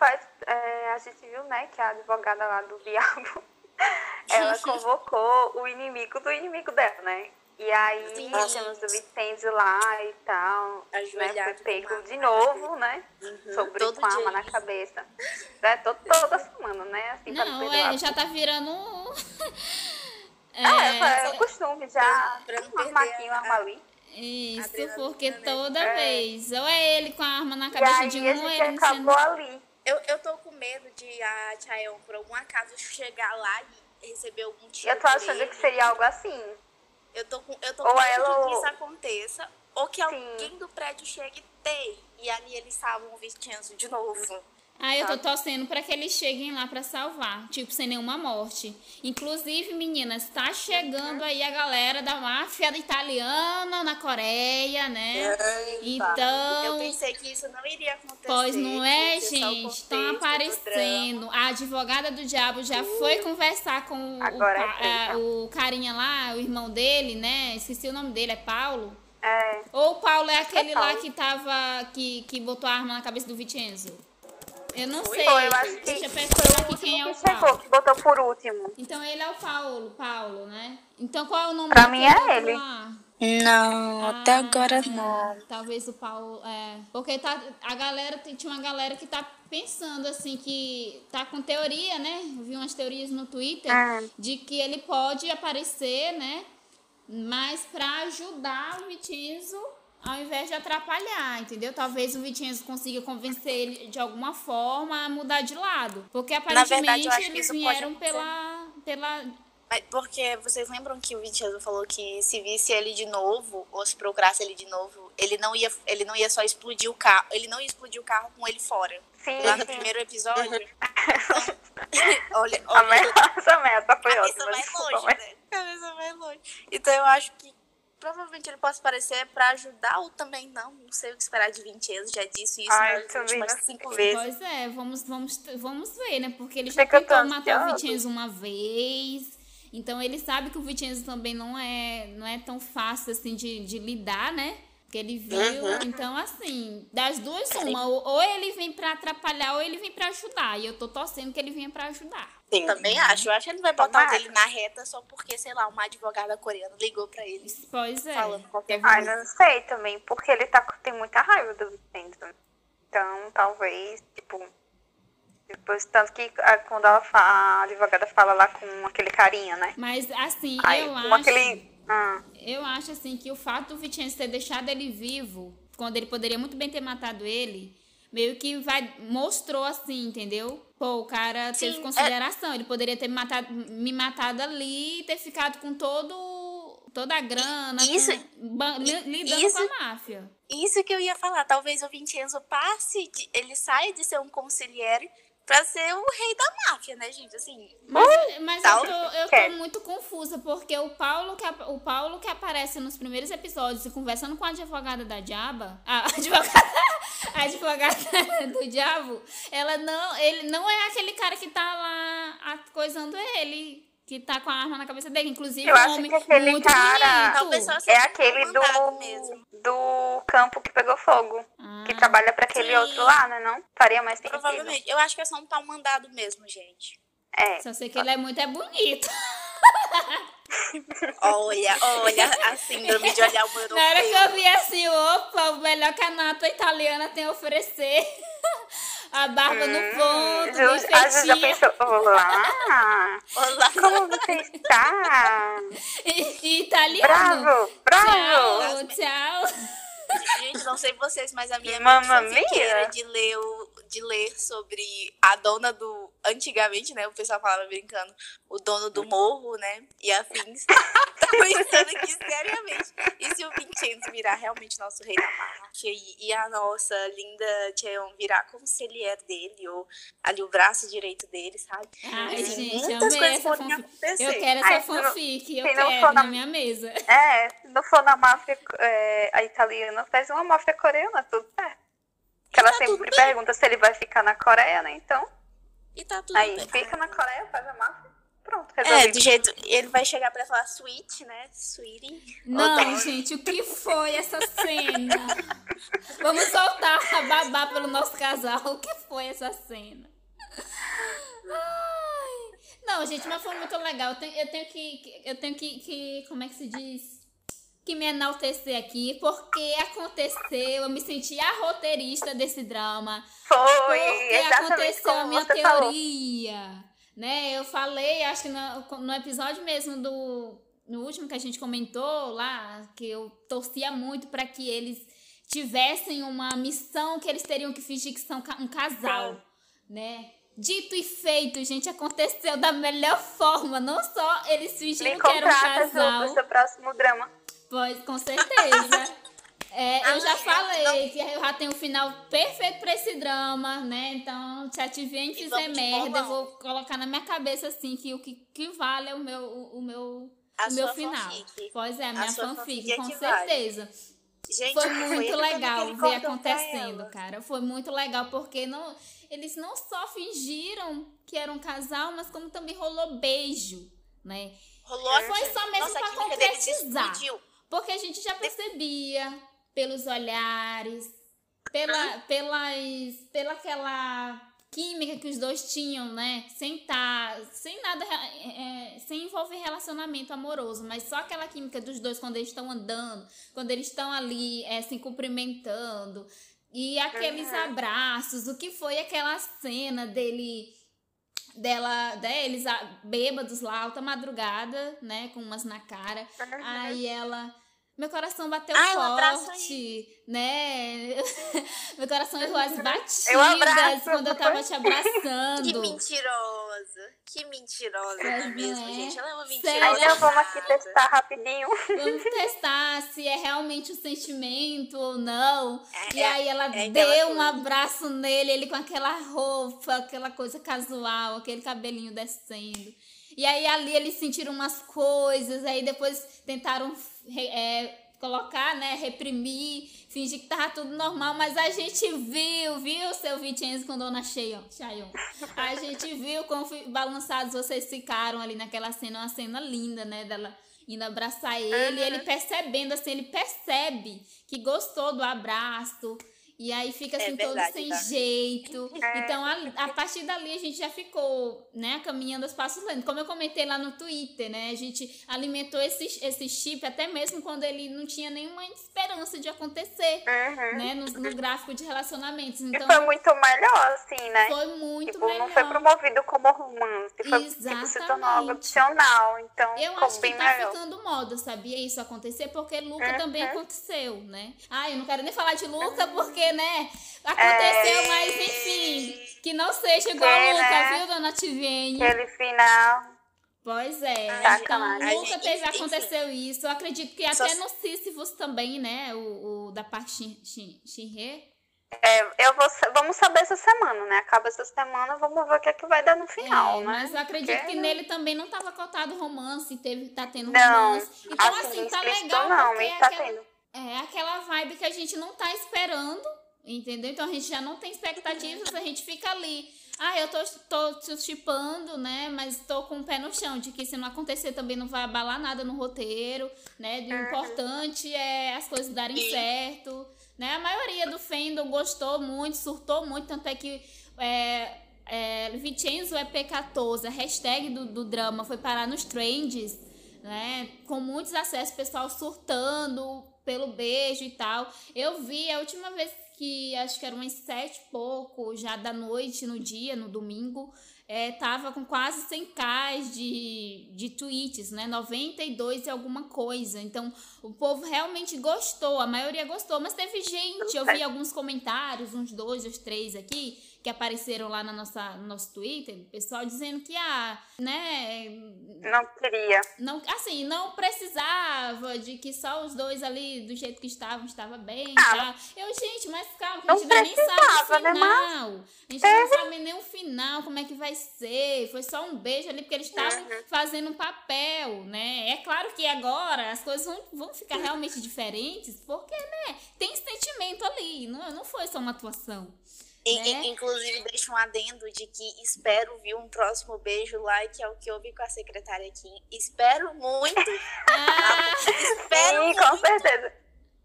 quais, é, a gente viu, né, que a advogada lá do diabo, ela convocou o inimigo do inimigo dela, né? E aí Sim. temos o Vicenzo lá e tal, né? Foi pego de novo, né? Sobre todo com a arma na cabeça. É, to- toda semana, né? Assim, pra Não, é, já tá virando. um- É, é, é, o costume já. pra não um arma ali. isso, porque né? toda É. vez, ou é ele com a arma na E cabeça aí de a um, ou ele acabou ali. Eu, eu tô com medo de a Chaeyoung, por algum acaso, chegar lá e receber algum tiro. Eu tô achando ele. que seria algo assim. Eu tô com, eu tô Ou com medo ela de que isso aconteça. Ou que alguém do prédio chegue e tem. E ali eles salvam o Vincenzo de novo. Ah, eu tô torcendo pra que eles cheguem lá pra salvar, tipo, sem nenhuma morte. Inclusive, meninas, tá chegando aí a galera da máfia italiana na Coreia, né? Eita. Então, Eu pensei que isso não iria acontecer. Pois não é, gente? Estão do aparecendo. A advogada do diabo já foi conversar com o, Agora é ah, o carinha lá, o irmão dele, né? Esqueci o nome dele, é Paulo? É. Ou o Paulo é aquele lá Paulo. que tava. Que, que botou a arma na cabeça do Vicenzo? Eu não sei. Foi, eu acho que Deixa eu foi pesquisar o aqui quem é o que chegou, Paulo. que botou por último. Então ele é o Paulo, Paulo, né? Então qual é o nome Pra mim é ele. lá? Não, até Ah, agora não. Talvez o Paulo. É, porque tá, a galera, tinha uma galera que tá pensando assim, que tá com teoria, né? Eu vi umas teorias no Twitter Ah. de que ele pode aparecer, né? Mas pra ajudar o Vitinho ao invés de atrapalhar, entendeu? Talvez o Vitinho consiga convencer ele de alguma forma a mudar de lado. Porque verdade, aparentemente que eles vieram pela. pela Mas Porque vocês lembram que o Vincenzo falou que se visse ele de novo, ou se procurasse ele de novo, ele não ia, ele não ia só explodir o carro, ele não ia explodir o carro com ele fora. Sim, Lá no sim. primeiro episódio. olha, A olha, essa meta foi cabeça ótima. vai desculpa, longe, né? Cabeça vai longe. Então eu acho que provavelmente ele possa aparecer pra ajudar ou também não. Não sei o que esperar de Vincenzo, já disse isso Ai, nas últimas cinco vezes. Pois é, vamos, vamos, vamos ver, né? Porque ele já Fica tentou matar o. Vicenzo uma vez. Então ele sabe que o Vicenzo também não é, não é tão fácil assim de, de lidar, né? Que ele viu. Então, assim, das duas, uma. Ou, ou ele vem pra atrapalhar ou ele vem pra ajudar. E eu tô torcendo que ele venha pra ajudar. Sim. Também acho. Eu acho que ele vai botar o Tomara. dele na reta só porque, sei lá, uma advogada coreana ligou pra ele Pois é. falando qualquer Ai, coisa. não sei também, porque ele tá, tem muita raiva do Vincenzo. Então, talvez, tipo. Depois, tanto que ah, quando ela fa- a advogada fala lá com aquele carinha, né? Mas assim, Aí, eu acho. aquele. Ah, Eu acho assim que o fato do Vicenzo ter deixado ele vivo, quando ele poderia muito bem ter matado ele, meio que vai mostrou assim, entendeu? Pô, o cara teve Sim, é- consideração, ele poderia ter me matado, me matado ali e ter ficado com todo toda a grana, Isso- com- lidando isso- com a máfia. Isso que eu ia falar. Talvez o Vincenzo passe, de- ele saia de ser um conselheiro pra ser o rei da máfia, né, gente? Assim, Mas, mas eu, tal- tô, eu tô muito confusa, porque o Paulo, que, o Paulo que aparece nos primeiros episódios e conversando com a advogada da Diaba, a advogada, a advogada do Diabo, ela não, ele não é aquele cara que tá lá coisando ele, que tá com a arma na cabeça dele, inclusive Eu um acho homem que aquele muito cara- é aquele do. mesmo. Do campo que pegou fogo. Que Ah. trabalha pra aquele Sim. outro lá, né? Não? Faria mais sentido. Provavelmente. Eu acho que é só um tal mandado mesmo, gente. É. Só sei que ele é muito é bonito. Olha, olha a síndrome de olhar o europeu. Na hora que eu vi assim, opa, o melhor que a nata italiana tem a oferecer. A barba no ponto, bem Ju, a Ju já feitinha. pensou, olá, Olá. como você está? E, italiano. Bravo, bravo. Tchau, tchau. Gente, não sei vocês, mas a minha Mamma mente de ler, o, de ler sobre a dona do. Antigamente, né? O pessoal falava brincando, o dono do morro, né? E afins. tá pensando aqui seriamente. E se o Vincenzo virar realmente nosso rei da máfia e, e a nossa linda Cheon virar conselheiro dele, ou ali o braço direito dele, sabe? Ai, Assim, gente, muitas coisas essa podem fanfic. acontecer. Eu quero essa Ai, se fanfic, eu se não quero for na na- minha mesa. É, se não for na máfia é, a italiana, faz uma máfia coreana, tudo certo. Porque ela tá sempre pergunta se ele vai ficar na Coreia, né? Então, E tá tudo aí bem. fica na Coreia, faz a máfia, pronto, É, do jeito. Ele vai chegar pra falar sweet, né? Sweetie. Não, gente, o que foi essa cena? Vamos soltar a babá pelo nosso casal. O que foi essa cena? Ai. Não, gente, mas foi muito legal. Eu tenho, eu tenho que, que- Eu tenho que, que. Como é que se diz? Que me enaltecer aqui, porque aconteceu. Eu me senti a roteirista desse drama. Foi, Porque aconteceu a minha você falou. teoria. Né? Eu falei, acho que no, no episódio mesmo do. No último que a gente comentou lá, que eu torcia muito para que eles tivessem uma missão que eles teriam que fingir que são um casal, né? Dito e feito, gente, aconteceu da melhor forma. Não só eles Me fingiram que eram um contrata, casal. pro seu próximo drama. Pois, com certeza. É, eu já falei que eu já tenho o final perfeito pra esse drama, né? Então, se a Tiviane E fizer vamos de merda, eu vou colocar na minha cabeça assim que o que, que vale é o meu, o, o meu, A o meu final. fanfic. Pois é, a minha fanfic, fanfic é com que vale. certeza. Gente, Foi muito legal ver acontecendo, cara. Foi muito legal porque não, eles não só fingiram que era um casal, mas como também rolou beijo, né? Rolou Foi só mesmo Nossa, pra concretizar. Porque a gente já percebia pelos olhares, pela, pelas, pela aquela química que os dois tinham, né? Sem tá, sem nada, é, é, sem envolver relacionamento amoroso, mas só aquela química dos dois quando eles estão andando, quando eles estão ali é, se cumprimentando e aqueles abraços. O que foi aquela cena dele dela, deles bêbados lá, alta madrugada, né, com umas na cara. Aí ela. Meu coração bateu Ai, um abraço forte, né? Meu coração errou as batidas Eu abraço, quando eu tava te abraçando. Que mentirosa. Que mentirosa, é mesmo, é? gente? Ela é uma mentirosa. Aí não, vamos aqui testar rapidinho. Vamos testar se é realmente um sentimento ou não. É, e aí ela é aquela deu um coisa. abraço nele, ele com aquela roupa, aquela coisa casual, aquele cabelinho descendo. E aí ali eles sentiram umas coisas, aí depois tentaram é, colocar, né, reprimir, fingir que tava tudo normal, mas a gente viu, viu, seu Vincenzo com Dona Chayon. A gente viu como balançados vocês ficaram ali naquela cena, uma cena linda, né, dela indo abraçar ele, e ele percebendo, assim, ele percebe que gostou do abraço, E aí fica É assim verdade, todo sem tá? jeito. É. Então, a, a partir dali, a gente já ficou, né, caminhando os passos lentos. Como eu comentei lá no Twitter, né? A gente alimentou esse, esse chip até mesmo quando ele não tinha nenhuma esperança de acontecer, Uhum. né? No, no gráfico de relacionamentos. E Então, foi muito melhor, assim, né? foi muito tipo, melhor. não foi promovido como romance, foi, tipo, se tornou Exatamente. algo opcional, então Eu acho que tá melhor. ficando moda, sabia isso acontecer? Porque Luca Uhum. também aconteceu, né? Ah, eu não quero nem falar de Luca porque, né? Aconteceu, É. mas enfim. Que não seja igual a É, Luca, né? viu, dona Tiviane? Aquele final, Pois é. Sacanagem. Então, Gente, teve, aconteceu isso. Eu acredito que até se- no Sísifos também, né? O, o da Park Shin- Shin- é, eu vou, vamos saber essa semana, né? Acaba essa semana, vamos ver o que é que vai dar no final, É, né? mas eu acredito Porque- que nele também não tava cotado romance, teve, tá tendo Não, romance. Então, assim, assim, tá legal não, porque é tá aquela- tendo. É aquela vibe que a gente não tá esperando, entendeu? Então a gente já não tem expectativas, a gente fica ali. Ah, eu tô, tô te chipando, né? Mas tô com o pé no chão, de que se não acontecer também não vai abalar nada no roteiro, né? O importante é as coisas darem Sim. certo, né? A maioria do fandom gostou muito, surtou muito, tanto é que é, é, Vincenzo é P14, a hashtag do, do drama foi parar nos trends, né? Com muitos acessos, pessoal surtando pelo beijo e tal. Eu vi a última vez que acho que era umas sete e pouco já da noite no dia, no domingo. É, tava com quase 100k de, de tweets, né? 92 e alguma coisa. Então, o povo realmente gostou, a maioria gostou, mas teve gente, eu vi alguns comentários, uns dois, uns três aqui, que apareceram lá na nossa, no nosso Twitter, pessoal dizendo que, ah, né, Não queria. não, assim, não precisava de que só os dois ali, do jeito que estavam, estava bem. Ah, tá? Eu, gente, mas calma, que não a gente ainda nem sabe o né, final. A gente não sabe nem o final, como é que vai ser. Foi só um beijo ali, porque eles estavam Uhum. fazendo um papel, né? É claro que agora as coisas vão, vão ficar realmente diferentes, porque, né, tem sentimento ali, não, não foi só uma atuação. E- né? inclusive, deixa um adendo de que espero vir um próximo beijo lá, que é o que houve com a secretária Kim. Espero muito, Ah, espero Sim, muito. com certeza.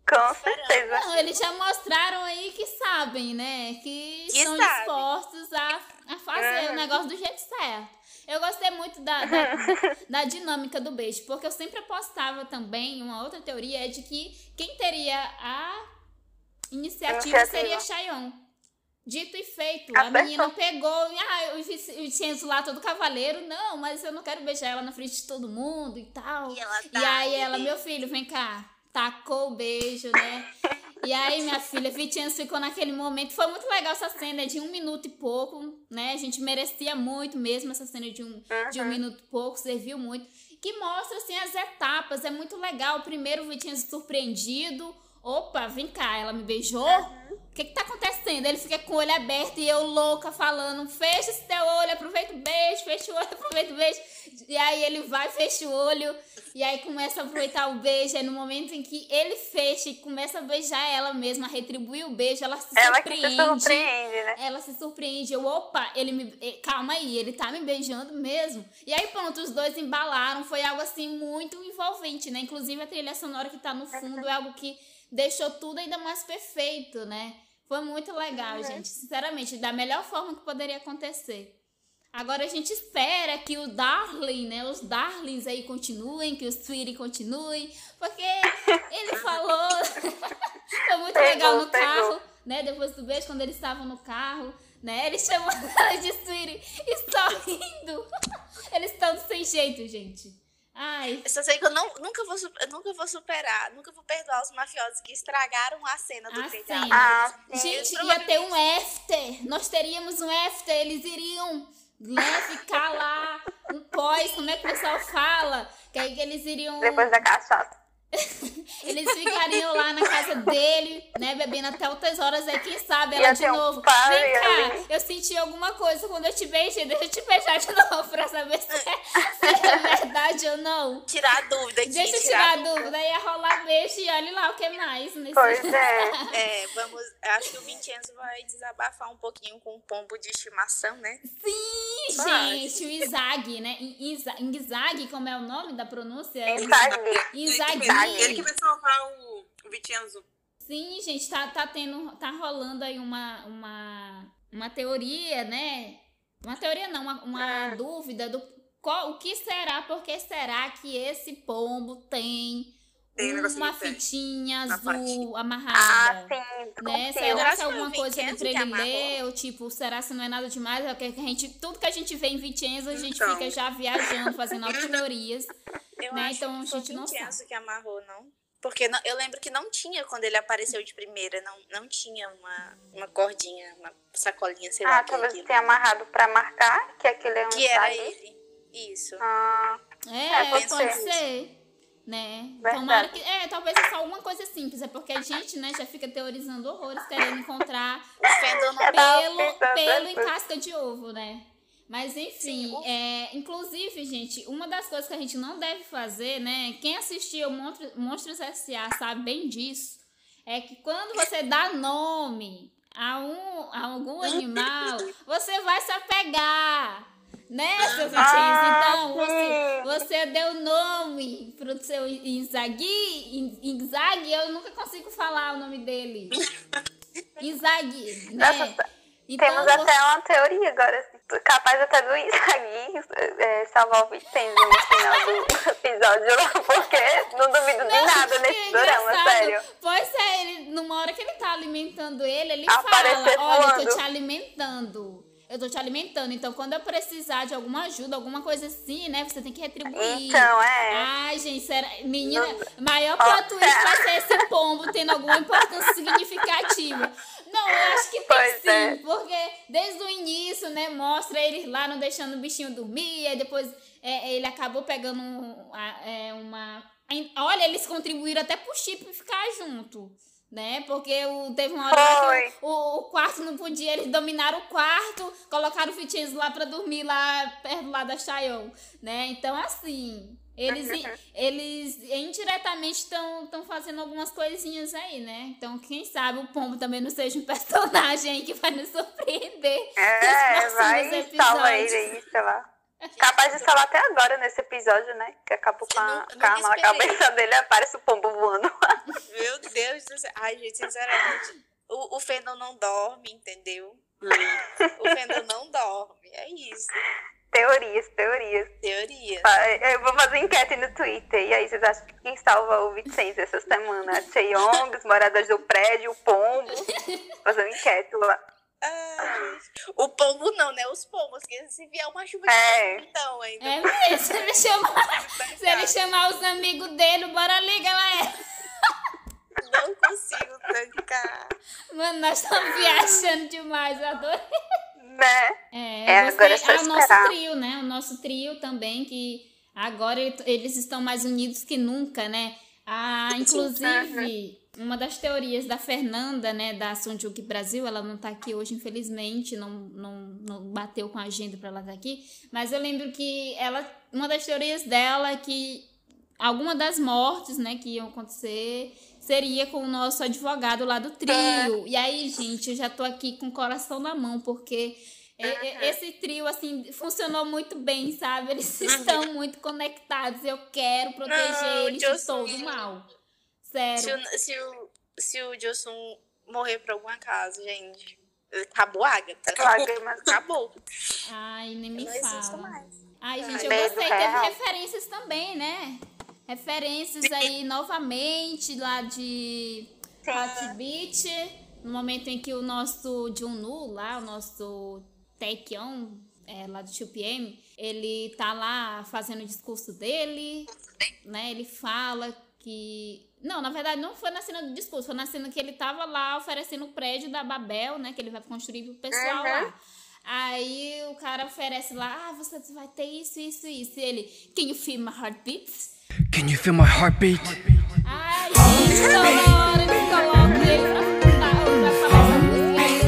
Com certeza. Não, eles já mostraram aí que sabem, né? Que, Que estão sabem. dispostos a, a fazer Uhum. o negócio do jeito certo. Eu gostei muito da, da, da dinâmica do beijo, porque eu sempre apostava também, uma outra teoria é de que quem teria a iniciativa, Iniciativa. seria Chayon. Dito e feito, Acertou. a menina pegou, ah, o Vic- o Vincenzo lá todo cavaleiro, não, mas eu não quero beijar ela na frente de todo mundo e tal. E ela E tá aí ali. ela, meu filho, vem cá. Tacou o beijo, né? E aí, minha filha, Vincenzo ficou naquele momento. Foi muito legal essa cena, de um minuto e pouco, né? A gente merecia muito mesmo essa cena de um, de um minuto e pouco, serviu muito. Que mostra, assim, as etapas. É muito legal. Primeiro, o Vincenzo surpreendido. Opa, vem cá, ela me beijou? O que que tá acontecendo? Ele fica com o olho aberto e eu louca falando, fecha esse teu olho, aproveita o beijo, fecha o olho, aproveita o beijo. E aí ele vai, fecha o olho, e aí começa a aproveitar o beijo. É no momento em que ele fecha e começa a beijar ela mesma, a retribuir o beijo, ela se Ela que se surpreende. surpreende, né? Ela se surpreende. Eu, opa, ele me. eh, Calma aí, ele tá me beijando mesmo. E aí, pronto, os dois embalaram. Foi algo assim muito envolvente, né? Inclusive a trilha sonora que tá no fundo é algo que deixou tudo ainda mais perfeito, né? Foi muito legal, gente. Sinceramente, da melhor forma que poderia acontecer. Agora a gente espera que o Darling, né? Os Darlings aí continuem, que os Tweety continuem, porque ele falou. Foi muito Pegou, legal no pegou. carro, né? Depois do beijo, quando eles estavam no carro, né? Ele chamou ela de Tweety e sorrindo. Eles estão sem jeito, gente. Ai, Eu só sei que eu não, nunca, vou, nunca vou superar, nunca vou perdoar os mafiosos que estragaram a cena do cena. Ah. Gente, Eles ia ter um after. Nós teríamos um after. Eles iriam né, ficar lá, um pós, como é que o pessoal fala? Que aí que eles iriam. Depois da cachaça. Eles ficariam lá na casa dele, né, bebendo até outras horas. Aí, quem sabe, ela Ia de um novo. party Vem cá, ali." eu senti alguma coisa quando eu te beijei. Deixa eu te beijar de novo pra saber se é, se é verdade ou não. Tirar a dúvida aqui. Deixa eu tirar a dúvida. Ia rolar beijo e olha lá o que mais. Nesse... Pois é. É, vamos. Acho que o Vincenzo vai desabafar um pouquinho com o pombo de estimação, né? Sim, Vai. gente, o Izag, né? I- Iza- Ingzag, como é o nome da pronúncia? Inzaghi. Izag. Ele que vai salvar o, o Vincenzo. Sim, gente, tá, tá tendo, tá rolando aí uma, uma, uma teoria, né? Uma teoria não, uma, uma Ah. dúvida do qual, o que será, por que será que esse pombo tem um uma fitinha azul parte. Ah, amarrada? sim, né? Será que é alguma coisa Vincenzo que ele? Ou tipo, será se não é nada demais? É a gente, tudo que a gente vê em Vicenzo, a gente Então. fica já viajando, fazendo outras teorias. Eu Né, acho então que a gente não Vincenzo que amarrou, não? Porque não- eu lembro que não tinha quando ele apareceu de primeira, não, não tinha uma, uma cordinha, uma sacolinha, sei lá. Ah, que talvez aquilo. tenha amarrado pra marcar que aquele é um Que era ele. Isso. Ah, É, É, pode pode ser. ser. Né? Verdade. Tomara que. É, talvez é só uma coisa simples, é porque a gente, né, já fica teorizando horrores, querendo encontrar O pelo, pelo em casca de ovo, né? Mas enfim, Sim, é, inclusive, gente, uma das coisas que a gente não deve fazer, né? Quem assistiu Monstro- Monstros S.A. sabe bem disso. É que quando você dá nome a, um, a algum animal, você vai se apegar. Né, seus Ah, Então, você, você deu nome pro seu Inzaghi. Inzaghi, eu nunca consigo falar o nome dele. Inzaghi, né? Nossa, Então, temos você- até uma teoria agora, assim, capaz até do Instagram é, salvar o Vicenzo no final do episódio porque não duvido de nada nesse drama, sério. Pois é, ele, numa hora que ele tá alimentando ele, ele Aparecer fala, olha, eu tô te alimentando. Eu tô te alimentando. Então, quando eu precisar de alguma ajuda, alguma coisa assim, né? Você tem que retribuir. Então, é. Ai, gente, será... menina, Não- maior plot twist vai ser esse pombo tendo alguma importância significativa. Não, eu acho que tem Pois sim, é. porque desde o início, né, mostra eles lá não deixando o bichinho dormir, aí depois é, ele acabou pegando é, uma. Olha, eles contribuíram até pro chip ficar junto. Né? Porque o, teve uma hora que o, o, quarto não podia, eles dominaram o quarto, colocaram o Fitinhas lá pra dormir lá perto lá da Chayon, né? Então, assim, eles, eles indiretamente estão fazendo algumas coisinhas aí, né? Então, quem sabe o Pombo também não seja um personagem aí que vai nos surpreender. É, vai e salva ele aí, sei lá. Capaz de salvar até agora nesse episódio, né? Que acabou com a, não- a cabeça dele aparece o pombo voando. Meu Deus do céu. Ai, gente, sinceramente, o, o Fendel não dorme, entendeu? O Fendel não dorme. É isso. Teorias, teorias. Teoria. Ah, Eu vou fazer enquete no Twitter. E aí, vocês acham que quem salva o Vicente essa semana? A Cheyong, os moradores do prédio, o pombo. Fazer enquete lá. Ai, o pombo não, né? Os pombos, que se vier uma chuva É. de então ainda. É mesmo, se ele chamar, se ele chamar os amigos dele, bora ali, galera. Não consigo tancar. Mano, nós estamos viajando demais, eu adorei. Né? É, É, agora é só ah, o nosso trio, né? O nosso trio também, que agora ele- eles estão mais unidos que nunca, né? Ah, inclusive, uma das teorias da Fernanda, né, da Sunjuk Brasil, ela não tá aqui hoje, infelizmente, não, não, não bateu com a agenda pra ela estar aqui, mas eu lembro que ela, uma das teorias dela é que alguma das mortes, né, que iam acontecer seria com o nosso advogado lá do trio. E aí, gente, eu já tô aqui com o coração na mão, porque é, é, esse trio, assim, funcionou muito bem, sabe? Eles estão muito conectados. Eu quero proteger Não, eles de todo mal. Se Sério. o, se o, se o Josun morrer por algum acaso, gente, acabou a Agatha. Lágrimas. Acabou. Ai, nem me Não fala. mais. Ai, gente, eu gostei. Teve referências também, né? Referências aí novamente lá de Hot Beach. No momento em que o nosso Junu lá, o nosso Taekyon, é, lá do 2PM, ele tá lá fazendo o discurso dele, né? Ele fala que. Não, na verdade, não foi na cena do discurso, foi na cena que ele tava lá oferecendo o prédio da Babel, né? Que ele vai construir pro pessoal Uhum. lá. Aí o cara oferece lá, ah, você vai ter isso, isso, isso. E ele, can you feel my heartbeat? Can you feel my heartbeat? Ai, gente,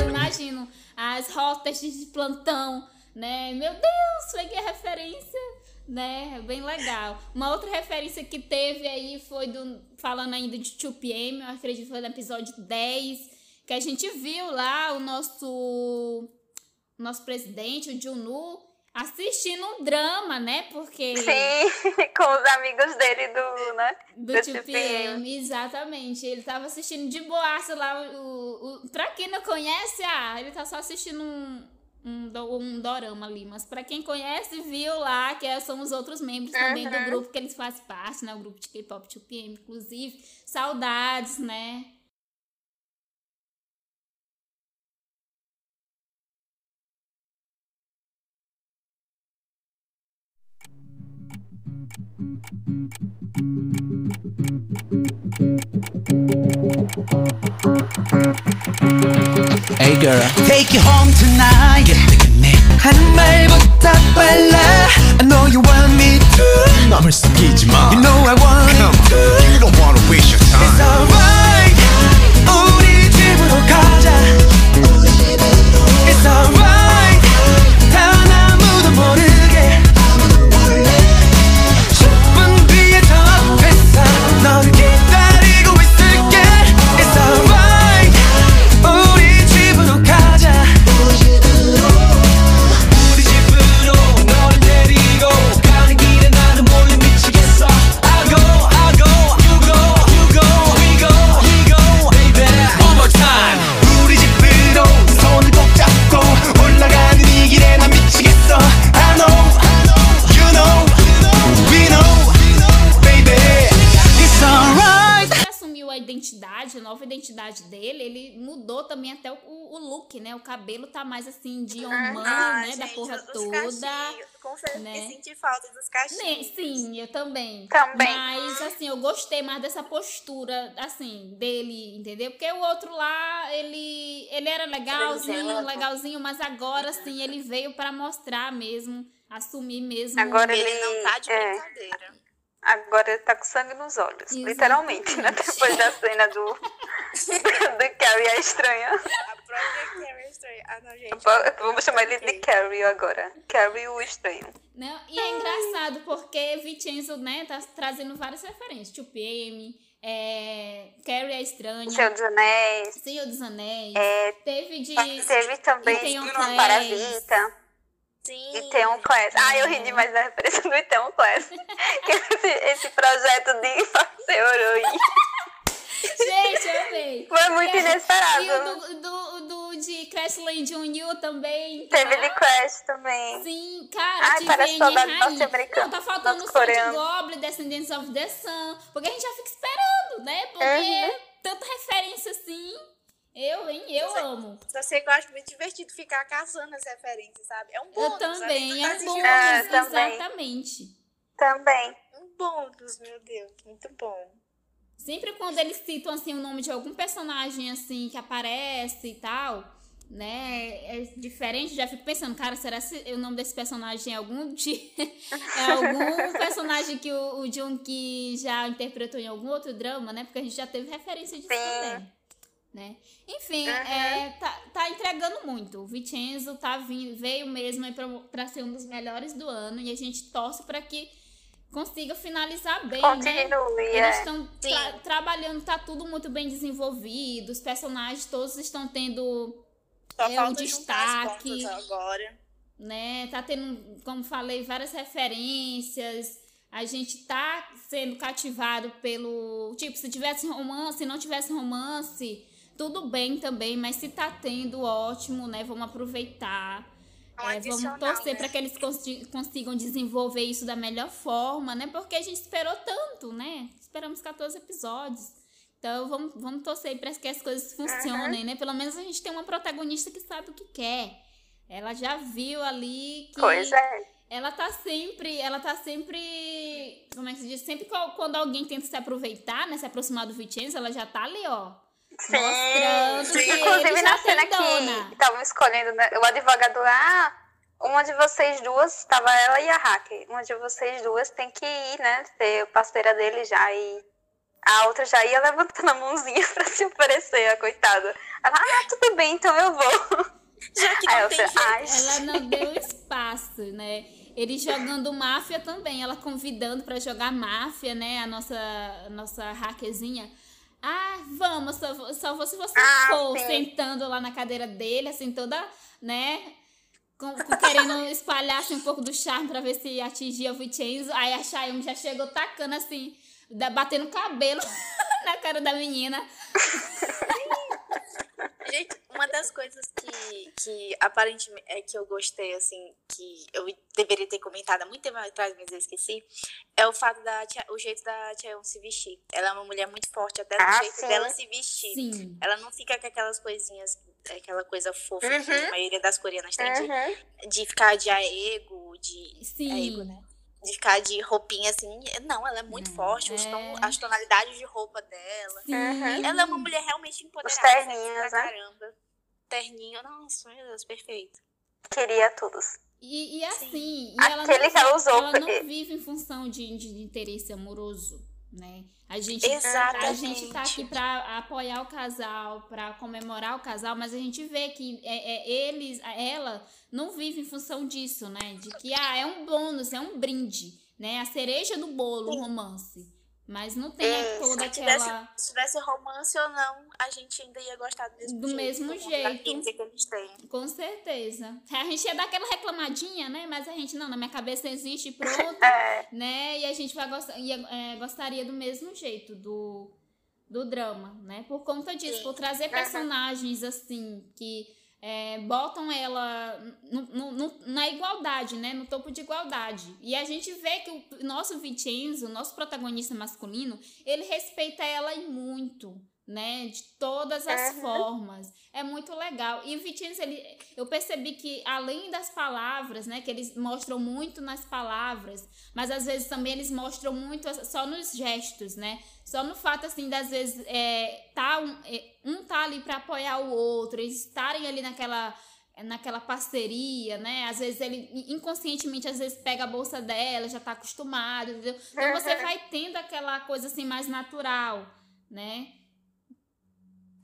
imagino as rotas de plantão, né? Meu Deus, peguei a referência, né? Bem legal. Uma outra referência que teve aí foi do. Falando ainda de 2PM, eu acredito que foi no episódio 10, que a gente viu lá o nosso. Nosso presidente, o Junu, assistindo um drama, né? Porque. Sim, com os amigos dele do, né? Do, do 2PM, exatamente. Ele tava assistindo de boaça lá. O, o, pra quem não conhece, ah, ele tá só assistindo um, um, um dorama ali. Mas pra quem conhece, viu lá que é, são os outros membros uhum. também do grupo que eles fazem parte, né? O grupo de K-pop 2PM, inclusive. Saudades, né? Hey girl, take you home tonight. 하는 말보다 빨라. I know you want me to. 남을 숨기지 마. You know I want Come it to. You don't wanna waste your time. It's alright. 우리 집으로 가자. It's alright. Identidade, dele, ele mudou também até o, o look, né? O cabelo tá mais assim, de homem, Ah, né? da gente, porra os toda. Confesso né? que senti falta dos cachinhos. Né, Sim, eu também. Também. Mas, assim, eu gostei mais dessa postura, assim, dele, entendeu? Porque o outro lá, ele, ele era legalzinho, legalzinho, mas agora, assim, ele veio pra mostrar mesmo, assumir mesmo. Agora Ele ele não tá de é, brincadeira. Agora ele tá com sangue nos olhos. Exatamente. Literalmente, né? Depois da cena do, do Carrie a estranha. A própria Carrie Estranha. Ah, não, gente. Vamos chamar ele de Carrie agora. Carrie o estranho. Né? E é engraçado porque Vincenzo, né, tá trazendo várias referências. 2PM, é, Carrie a Estranha, Senhor dos Anéis. Senhor dos Anéis, É, teve de... Teve também um. Parasita. Sim. Itaewon Class. Ah, eu ri demais da referência do Itaewon Class. Que esse, esse projeto de fazer heroína. Gente, eu amei. Foi muito E- inesperado. E o do, do, do de Crashland Junior também. Teve tá? de Crash também. Sim, cara, Ai, parece saudade rainha. norte-americano, Não, tá faltando o. Sonic Goblin, Descendants of the Sun. Porque a gente já fica esperando, né? Porque Uhum. tanta referência assim. Eu, hein? Eu amo. Só sei que eu acho muito divertido ficar caçando as referências, sabe? É um Eu bônus. também, sabe? é um bônus, Ah, também. exatamente. Também. Um bônus, meu Deus. Muito bom. Sempre quando eles citam assim o nome de algum personagem assim que aparece e tal, né? É diferente, já fico pensando, cara, será que o nome desse personagem é algum de é algum personagem que o, o Junki já interpretou em algum outro drama, né? Porque a gente já teve referência disso Sim. também. Né? Enfim, Uhum. é, tá, tá entregando muito. O Vincenzo tá vindo, veio mesmo pra ser um dos melhores do ano e a gente torce pra que consiga finalizar bem, né? Continue, Eles é. estão tra- trabalhando, tá tudo muito bem desenvolvido, os personagens todos estão tendo, Só É, um destaque. agora. né, tá tendo, como falei, várias referências, a gente tá sendo cativado pelo, tipo, se tivesse romance, se não tivesse romance, tudo bem também, mas se tá tendo, ótimo, né, vamos aproveitar. É um É, vamos torcer né? para que eles consi- consigam desenvolver isso da melhor forma, né? Porque a gente esperou tanto, né? Esperamos 14 episódios. Então vamos, vamos torcer para que as coisas funcionem, né? Pelo menos a gente tem uma protagonista que sabe o que quer. Ela já viu ali que Pois é. ela tá sempre, ela tá sempre, como é que se diz? Sempre quando alguém tenta se aproveitar, né, se aproximar do Vincenzo, ela já tá ali, ó, Sim. mostrando que Inclusive na cena que estavam escolhendo, né, o advogado, ah, uma de vocês duas, tava ela e a Hacker, uma de vocês duas tem que ir, né, ser parceira dele já e a outra já ia levantando a mãozinha pra se oferecer, a coitada. Ela, ah, tudo bem, então eu vou. Já que não ai, Ela não deu espaço, né? Ele jogando máfia também, ela convidando pra jogar máfia, né? A nossa, a nossa hackerzinha. Ah, vamos, só, vou- só vou se você Ah, for sim. sentando lá na cadeira dele, assim, toda, né? com- com- querendo espalhar assim, um pouco do charme pra ver se atingia o Vincenzo. Aí a Chayumi já chegou tacando assim, da- batendo cabelo na cara da menina. Gente, uma das coisas que, que aparentemente é que eu gostei, assim, que eu deveria ter comentado há muito tempo atrás, mas eu esqueci, é o fato da Tia- o jeito da Chaeyoung se vestir. Ela é uma mulher muito forte, até Ah, jeito sim. dela se vestir. Sim. Ela não fica com aquelas coisinhas, aquela coisa fofa Uhum. que a maioria das coreanas tem de, Uhum. de ficar de aego, de. Sim. Aego, né? De ficar de roupinha assim. Não, ela é muito forte, os é. tom- as tonalidades de roupa dela. Sim. Ela é uma mulher realmente empoderada. terninhos, sexy pra né? caramba. Terninho, nossa, meu Deus, perfeito. Queria todos. E, e assim, e Aquele ela, não, que ela usou ela pra- não vive em função de, de interesse amoroso, né? A gente, a Exatamente. gente tá aqui pra apoiar o casal, pra comemorar o casal, mas a gente vê que é, é, eles, ela não vive em função disso, né? De que ah, é um bônus, é um brinde, né? A cereja do bolo, o romance. Mas não tem Isso, toda Se tivesse, aquela. se tivesse romance ou não, a gente ainda ia gostar do mesmo Do jeito. mesmo jeito. que eles têm. Com certeza. A gente ia dar aquela reclamadinha, né? Mas a gente, não, na minha cabeça existe, pronto. É, né? E a gente vai gostar, ia, é, gostaria do mesmo jeito do, do drama, né? Por conta disso, Sim. por trazer personagens assim que é, botam ela no- no- no- na igualdade, né? No topo de igualdade. E a gente vê que o nosso Vincenzo, o nosso protagonista masculino, ele respeita ela muito. Né, de todas as Uhum. formas. É muito legal. E o Vincenzo, ele, eu percebi que além das palavras, né, que eles mostram muito nas palavras, mas às vezes também eles mostram muito só nos gestos, né? Só no fato, assim, das vezes é, tá um, é, um tá ali para apoiar o outro, eles estarem ali naquela naquela parceria, né? Às vezes ele inconscientemente às vezes pega a bolsa dela, já tá acostumado, entendeu? Então você vai tendo aquela coisa assim mais natural, né?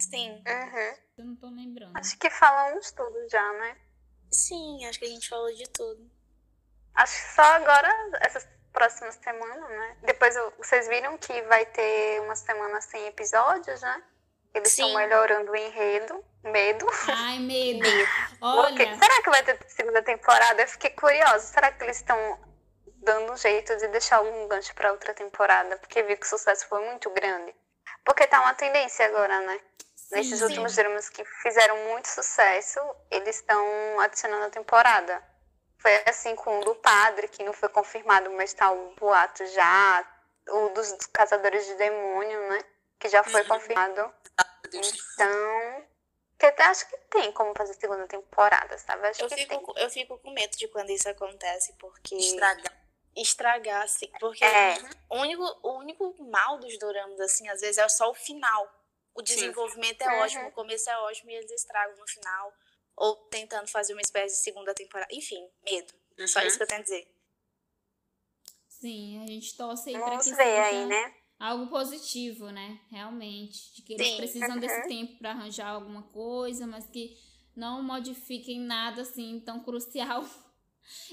Sim. uhum. Eu não tô lembrando. Acho que falamos tudo já, né? Sim, acho que a gente falou de tudo. Acho que só agora, essas próximas semanas, né? Depois eu- vocês viram que vai ter uma semana sem episódios, né? Eles estão melhorando o enredo. Medo. Ai, medo. Porque, Olha, será que vai ter segunda temporada? Eu fiquei curiosa. Será que eles estão dando um jeito de deixar algum gancho pra outra temporada? Porque vi que o sucesso foi muito grande. Porque tá uma tendência agora, né? Nesses sim. últimos dramas que fizeram muito sucesso, eles estão adicionando a temporada. Foi assim com o do padre, que não foi confirmado, mas tá o boato já. O dos caçadores de demônio, né? Que já foi confirmado. Então. Que até acho que tem como fazer segunda temporada, sabe? Acho Eu que fico, tem. com- eu fico com medo de quando isso acontece, porque. Estragar. Estragar, assim. Porque É. o, único, o único mal dos doramas, assim, às vezes é só o final. O desenvolvimento é Uhum. ótimo, o começo é ótimo e eles estragam no final. Ou tentando fazer uma espécie de segunda temporada. Enfim, medo. Só Uhum. isso que eu tenho a dizer. sim, a gente torce aí pra que ver seja aí, né? algo positivo, né? Realmente. De que eles Sim. precisam desse Uhum. tempo pra arranjar alguma coisa, mas que não modifiquem nada assim tão crucial.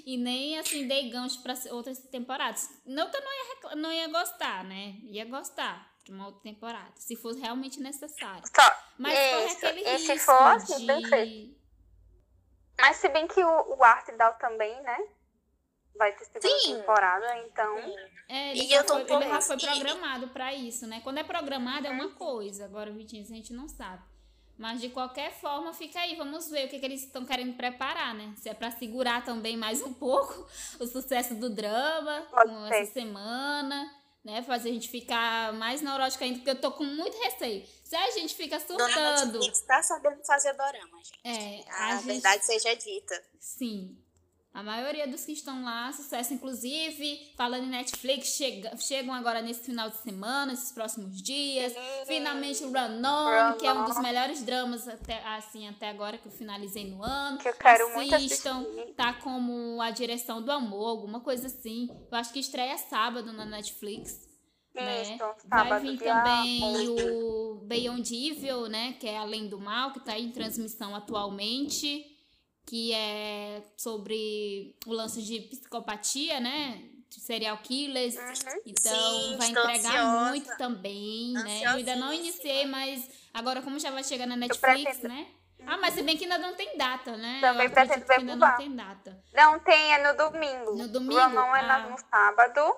E nem assim dei gancho pra outras temporadas. Não que eu não ia, não ia gostar, né? Ia gostar de uma outra temporada, se fosse realmente necessário. Só. Mas corre Isso. aquele E se risco for assim, de... perfeito. Mas se bem que o, o Art Down também, né? Vai ter segunda Sim. temporada, então. É, ele, E já eu tô foi, ele já foi programado pra isso, né? Quando é programado é uma coisa, agora, Vitinho, a gente não sabe. Mas de qualquer forma, fica aí, vamos ver o que, que eles estão querendo preparar, né? Se é pra segurar também mais um pouco o sucesso do drama Pode com ser. essa semana, né? Fazer a gente ficar mais neurótica ainda, porque eu tô com muito receio. Se a gente fica Dona surtando. Netflix tá sabendo fazer dorama, gente. É, A, a gente- verdade seja dita. Sim. A maioria dos que estão lá, sucesso, inclusive, falando em Netflix, chega, chegam agora nesse final de semana, nesses próximos dias. Finalmente o Run On, que é um dos melhores dramas até, assim, até agora que eu finalizei no ano. Que eu quero muito Assistam, assistir. tá como a direção do amor, alguma coisa assim. Eu acho que estreia sábado na Netflix. Né? Isso, Vai vir também 11. o Beyond Evil, né? Que é Além do Mal, que tá em transmissão atualmente. Que é sobre o lance de psicopatia, né? De serial killers. Uhum. Então Sim, vai entregar ansiosa. muito também, né? Eu ainda não iniciei, mas agora como já vai chegar na. Netflix, né? Ah, mas se bem que ainda não tem data, né? Também pretendo ver ainda não tem data. Não tem, é no domingo. No domingo? Não é Ah. no sábado.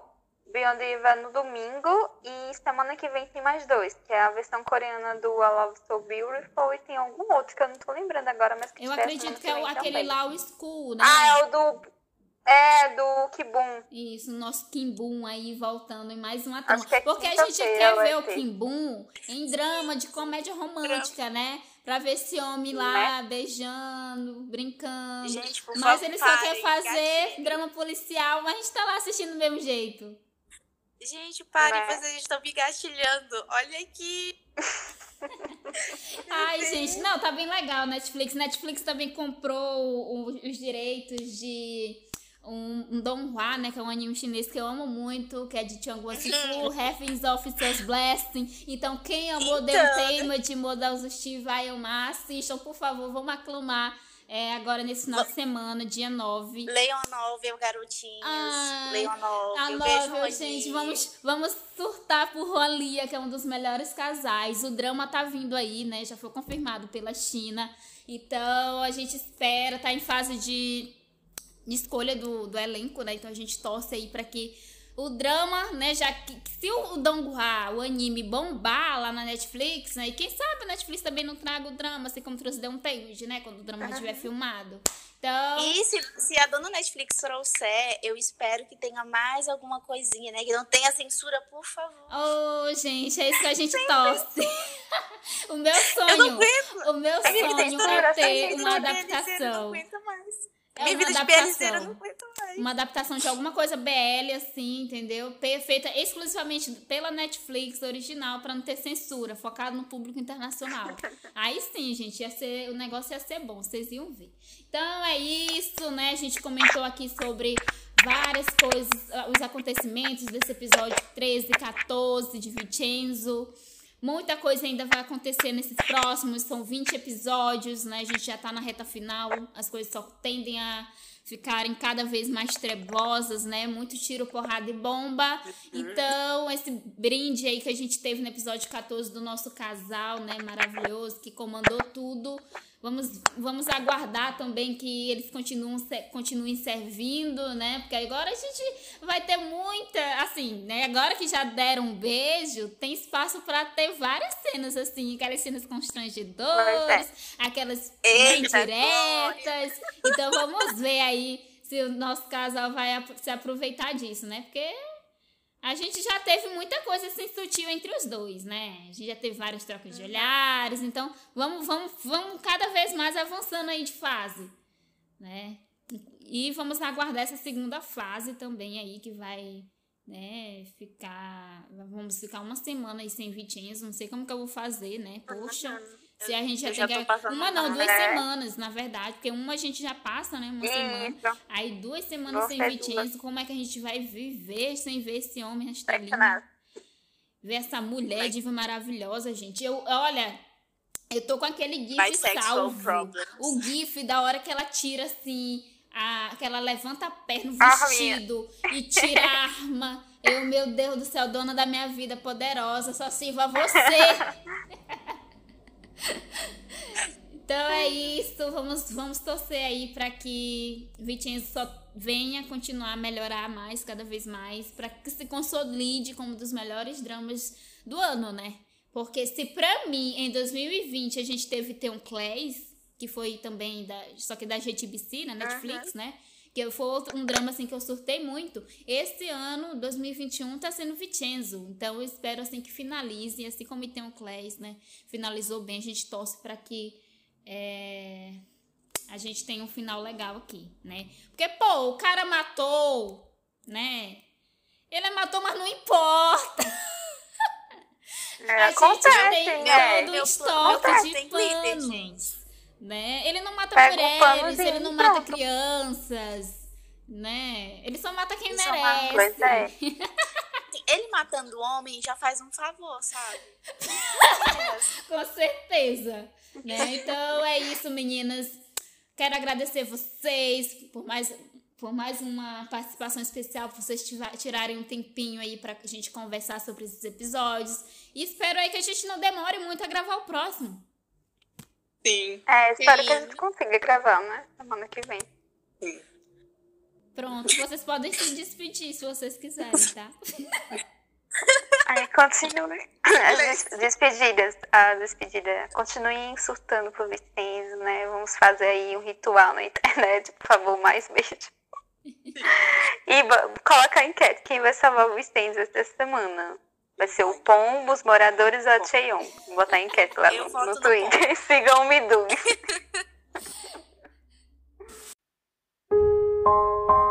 Beyond é no domingo. E semana que vem tem mais dois. Que é a versão coreana do I Love So Beautiful. E tem algum outro que eu não tô lembrando agora, mas que Eu acredito que é o, aquele também. lá, o School, né? Ah, é o do... É, do Kibum. Isso, o nosso Kimbum aí voltando em mais uma que é Porque a gente quer vai ver o. Kimbum em drama de comédia romântica, né? Pra ver esse homem lá beijando, brincando. Gente, mas ele só quer fazer gatilho. drama policial, mas a gente tá lá assistindo do mesmo jeito. Gente, parem, Né? vocês estão me gatilhando. Olha aqui. Ai, gente, não, tá bem legal Netflix. Netflix também comprou o- o- os direitos de um, um Don Hua, né? Que é um anime chinês que eu amo muito, que é de Changguo Sifu, Heavens of Seus Blessing. Então, quem amou Então, The Tema de Modal Zushi vai amar. Assistam, por favor, vamos aclamar é, agora nesse final de semana, dia 9. Leiam a novel, garotinhos. Ai, Leiam a novel. A novel, gente, vamos, vamos surtar por Rolia, que é um dos melhores casais. O drama tá vindo aí, né? Já foi confirmado pela China. Então, a gente espera, tá em fase de, de escolha do, do elenco, né? Então, a gente torce aí pra que o drama, né? Já que se o Donghua, o anime, bombar lá na Netflix, né? E quem sabe a Netflix também não traga o drama, assim como trouxe The Untamed, né? Quando o drama estiver filmado. Então... E se, se a dona Netflix trouxer, eu espero que tenha mais alguma coisinha, né? Que não tenha censura, por favor. Oh, gente, é isso que a gente torce. o meu Eu não sonho, aguento. o meu ter sonho é ter tem uma PLZera, Eu não adaptação. aguento mais. É Minha uma vida de eu não adaptação. aguento mais. Uma adaptação de alguma coisa BL, assim, entendeu? Feita exclusivamente pela Netflix original, pra não ter censura, focado no público internacional. Aí sim, gente, ia ser, o negócio ia ser bom, vocês iam ver. Então é isso, né? A gente comentou aqui sobre várias coisas, os acontecimentos desse episódio 13, 14 de Vincenzo. Muita coisa ainda vai acontecer nesses próximos, são 20 episódios, né? A gente já tá na reta final, as coisas só tendem a ficarem cada vez mais trebosas, né? Muito tiro, porrada e bomba. Então, esse brinde aí que a gente teve no episódio 14 do nosso casal, né? Maravilhoso, que comandou tudo. Vamos, vamos aguardar também que eles continuem, continuem servindo, né? Porque agora a gente vai ter muita, assim, né? Agora que já deram um beijo, tem espaço pra ter várias cenas, assim, aquelas cenas constrangedoras, aquelas Eita, indiretas. Então vamos ver aí se o nosso casal vai se aproveitar disso, né? Porque a gente já teve muita coisa assim sutil entre os dois, né? A gente já teve várias trocas de olhares, então vamos, vamos, vamos cada vez mais avançando aí de fase, né? E vamos aguardar essa segunda fase também aí que vai, né, ficar, vamos ficar uma semana aí sem Vitinhos, não sei como que eu vou fazer, né? Poxa, se a gente já tem que uma não, duas né? semanas, na verdade, porque uma a gente já passa, né, uma semana. Isso. Aí duas semanas sem Vitinho, como é que a gente vai viver sem ver esse homem Impressionante. telinha? Ver essa mulher diva maravilhosa, gente. Eu, olha, eu tô com aquele gif salvo. problems. O gif da hora que ela tira assim, a, que ela levanta a perna, o vestido e tira a arma. Eu, meu Deus do céu, dona da minha vida poderosa, só sirva você. Então é isso, vamos, vamos torcer aí para que Vitinho só venha continuar a melhorar mais, cada vez mais, para que se consolide como um dos melhores dramas do ano, né? Porque se pra mim, em 2020, a gente teve Theon Clays, que foi também, da, só que da GTBC, na Netflix, né? Que foi outro- um drama assim que eu surtei muito. Esse ano, 2021, tá sendo Vincenzo. Então eu espero assim que finalize, assim como Theon Clays, né? Finalizou bem, a gente torce para que é, a gente tem um final legal aqui, né? Porque, pô, o cara matou, né? Ele matou, mas não importa. É, a gente acontece, tem né? todo o estoque de tem glitter, panos, gente. Né? Ele não mata Pega mulheres, ele não e mata pronto. crianças, né? Ele só mata quem Ele só merece. mata- Pois é. Ele matando o homem já faz um favor, sabe? Com certeza. Né? Então é isso, meninas. Quero agradecer vocês por mais, por mais uma participação especial, por vocês tirarem um tempinho aí pra gente conversar sobre esses episódios. E espero aí que a gente não demore muito a gravar o próximo. Sim. É, espero Sim. que a gente consiga gravar, né? Semana que vem. Pronto, vocês podem se despedir se vocês quiserem, tá? Aí continue. As des- despedidas. A despedida. Continuem surtando pro Vicenzo, né? Vamos fazer aí um ritual na internet, por favor, mais beijo. E coloca a enquete. Quem vai salvar o Vicenzo essa semana? Vai ser o Pombo, os moradores ou a Cheon? Vou botar a enquete lá no, no Twitter. Sigam o Midug.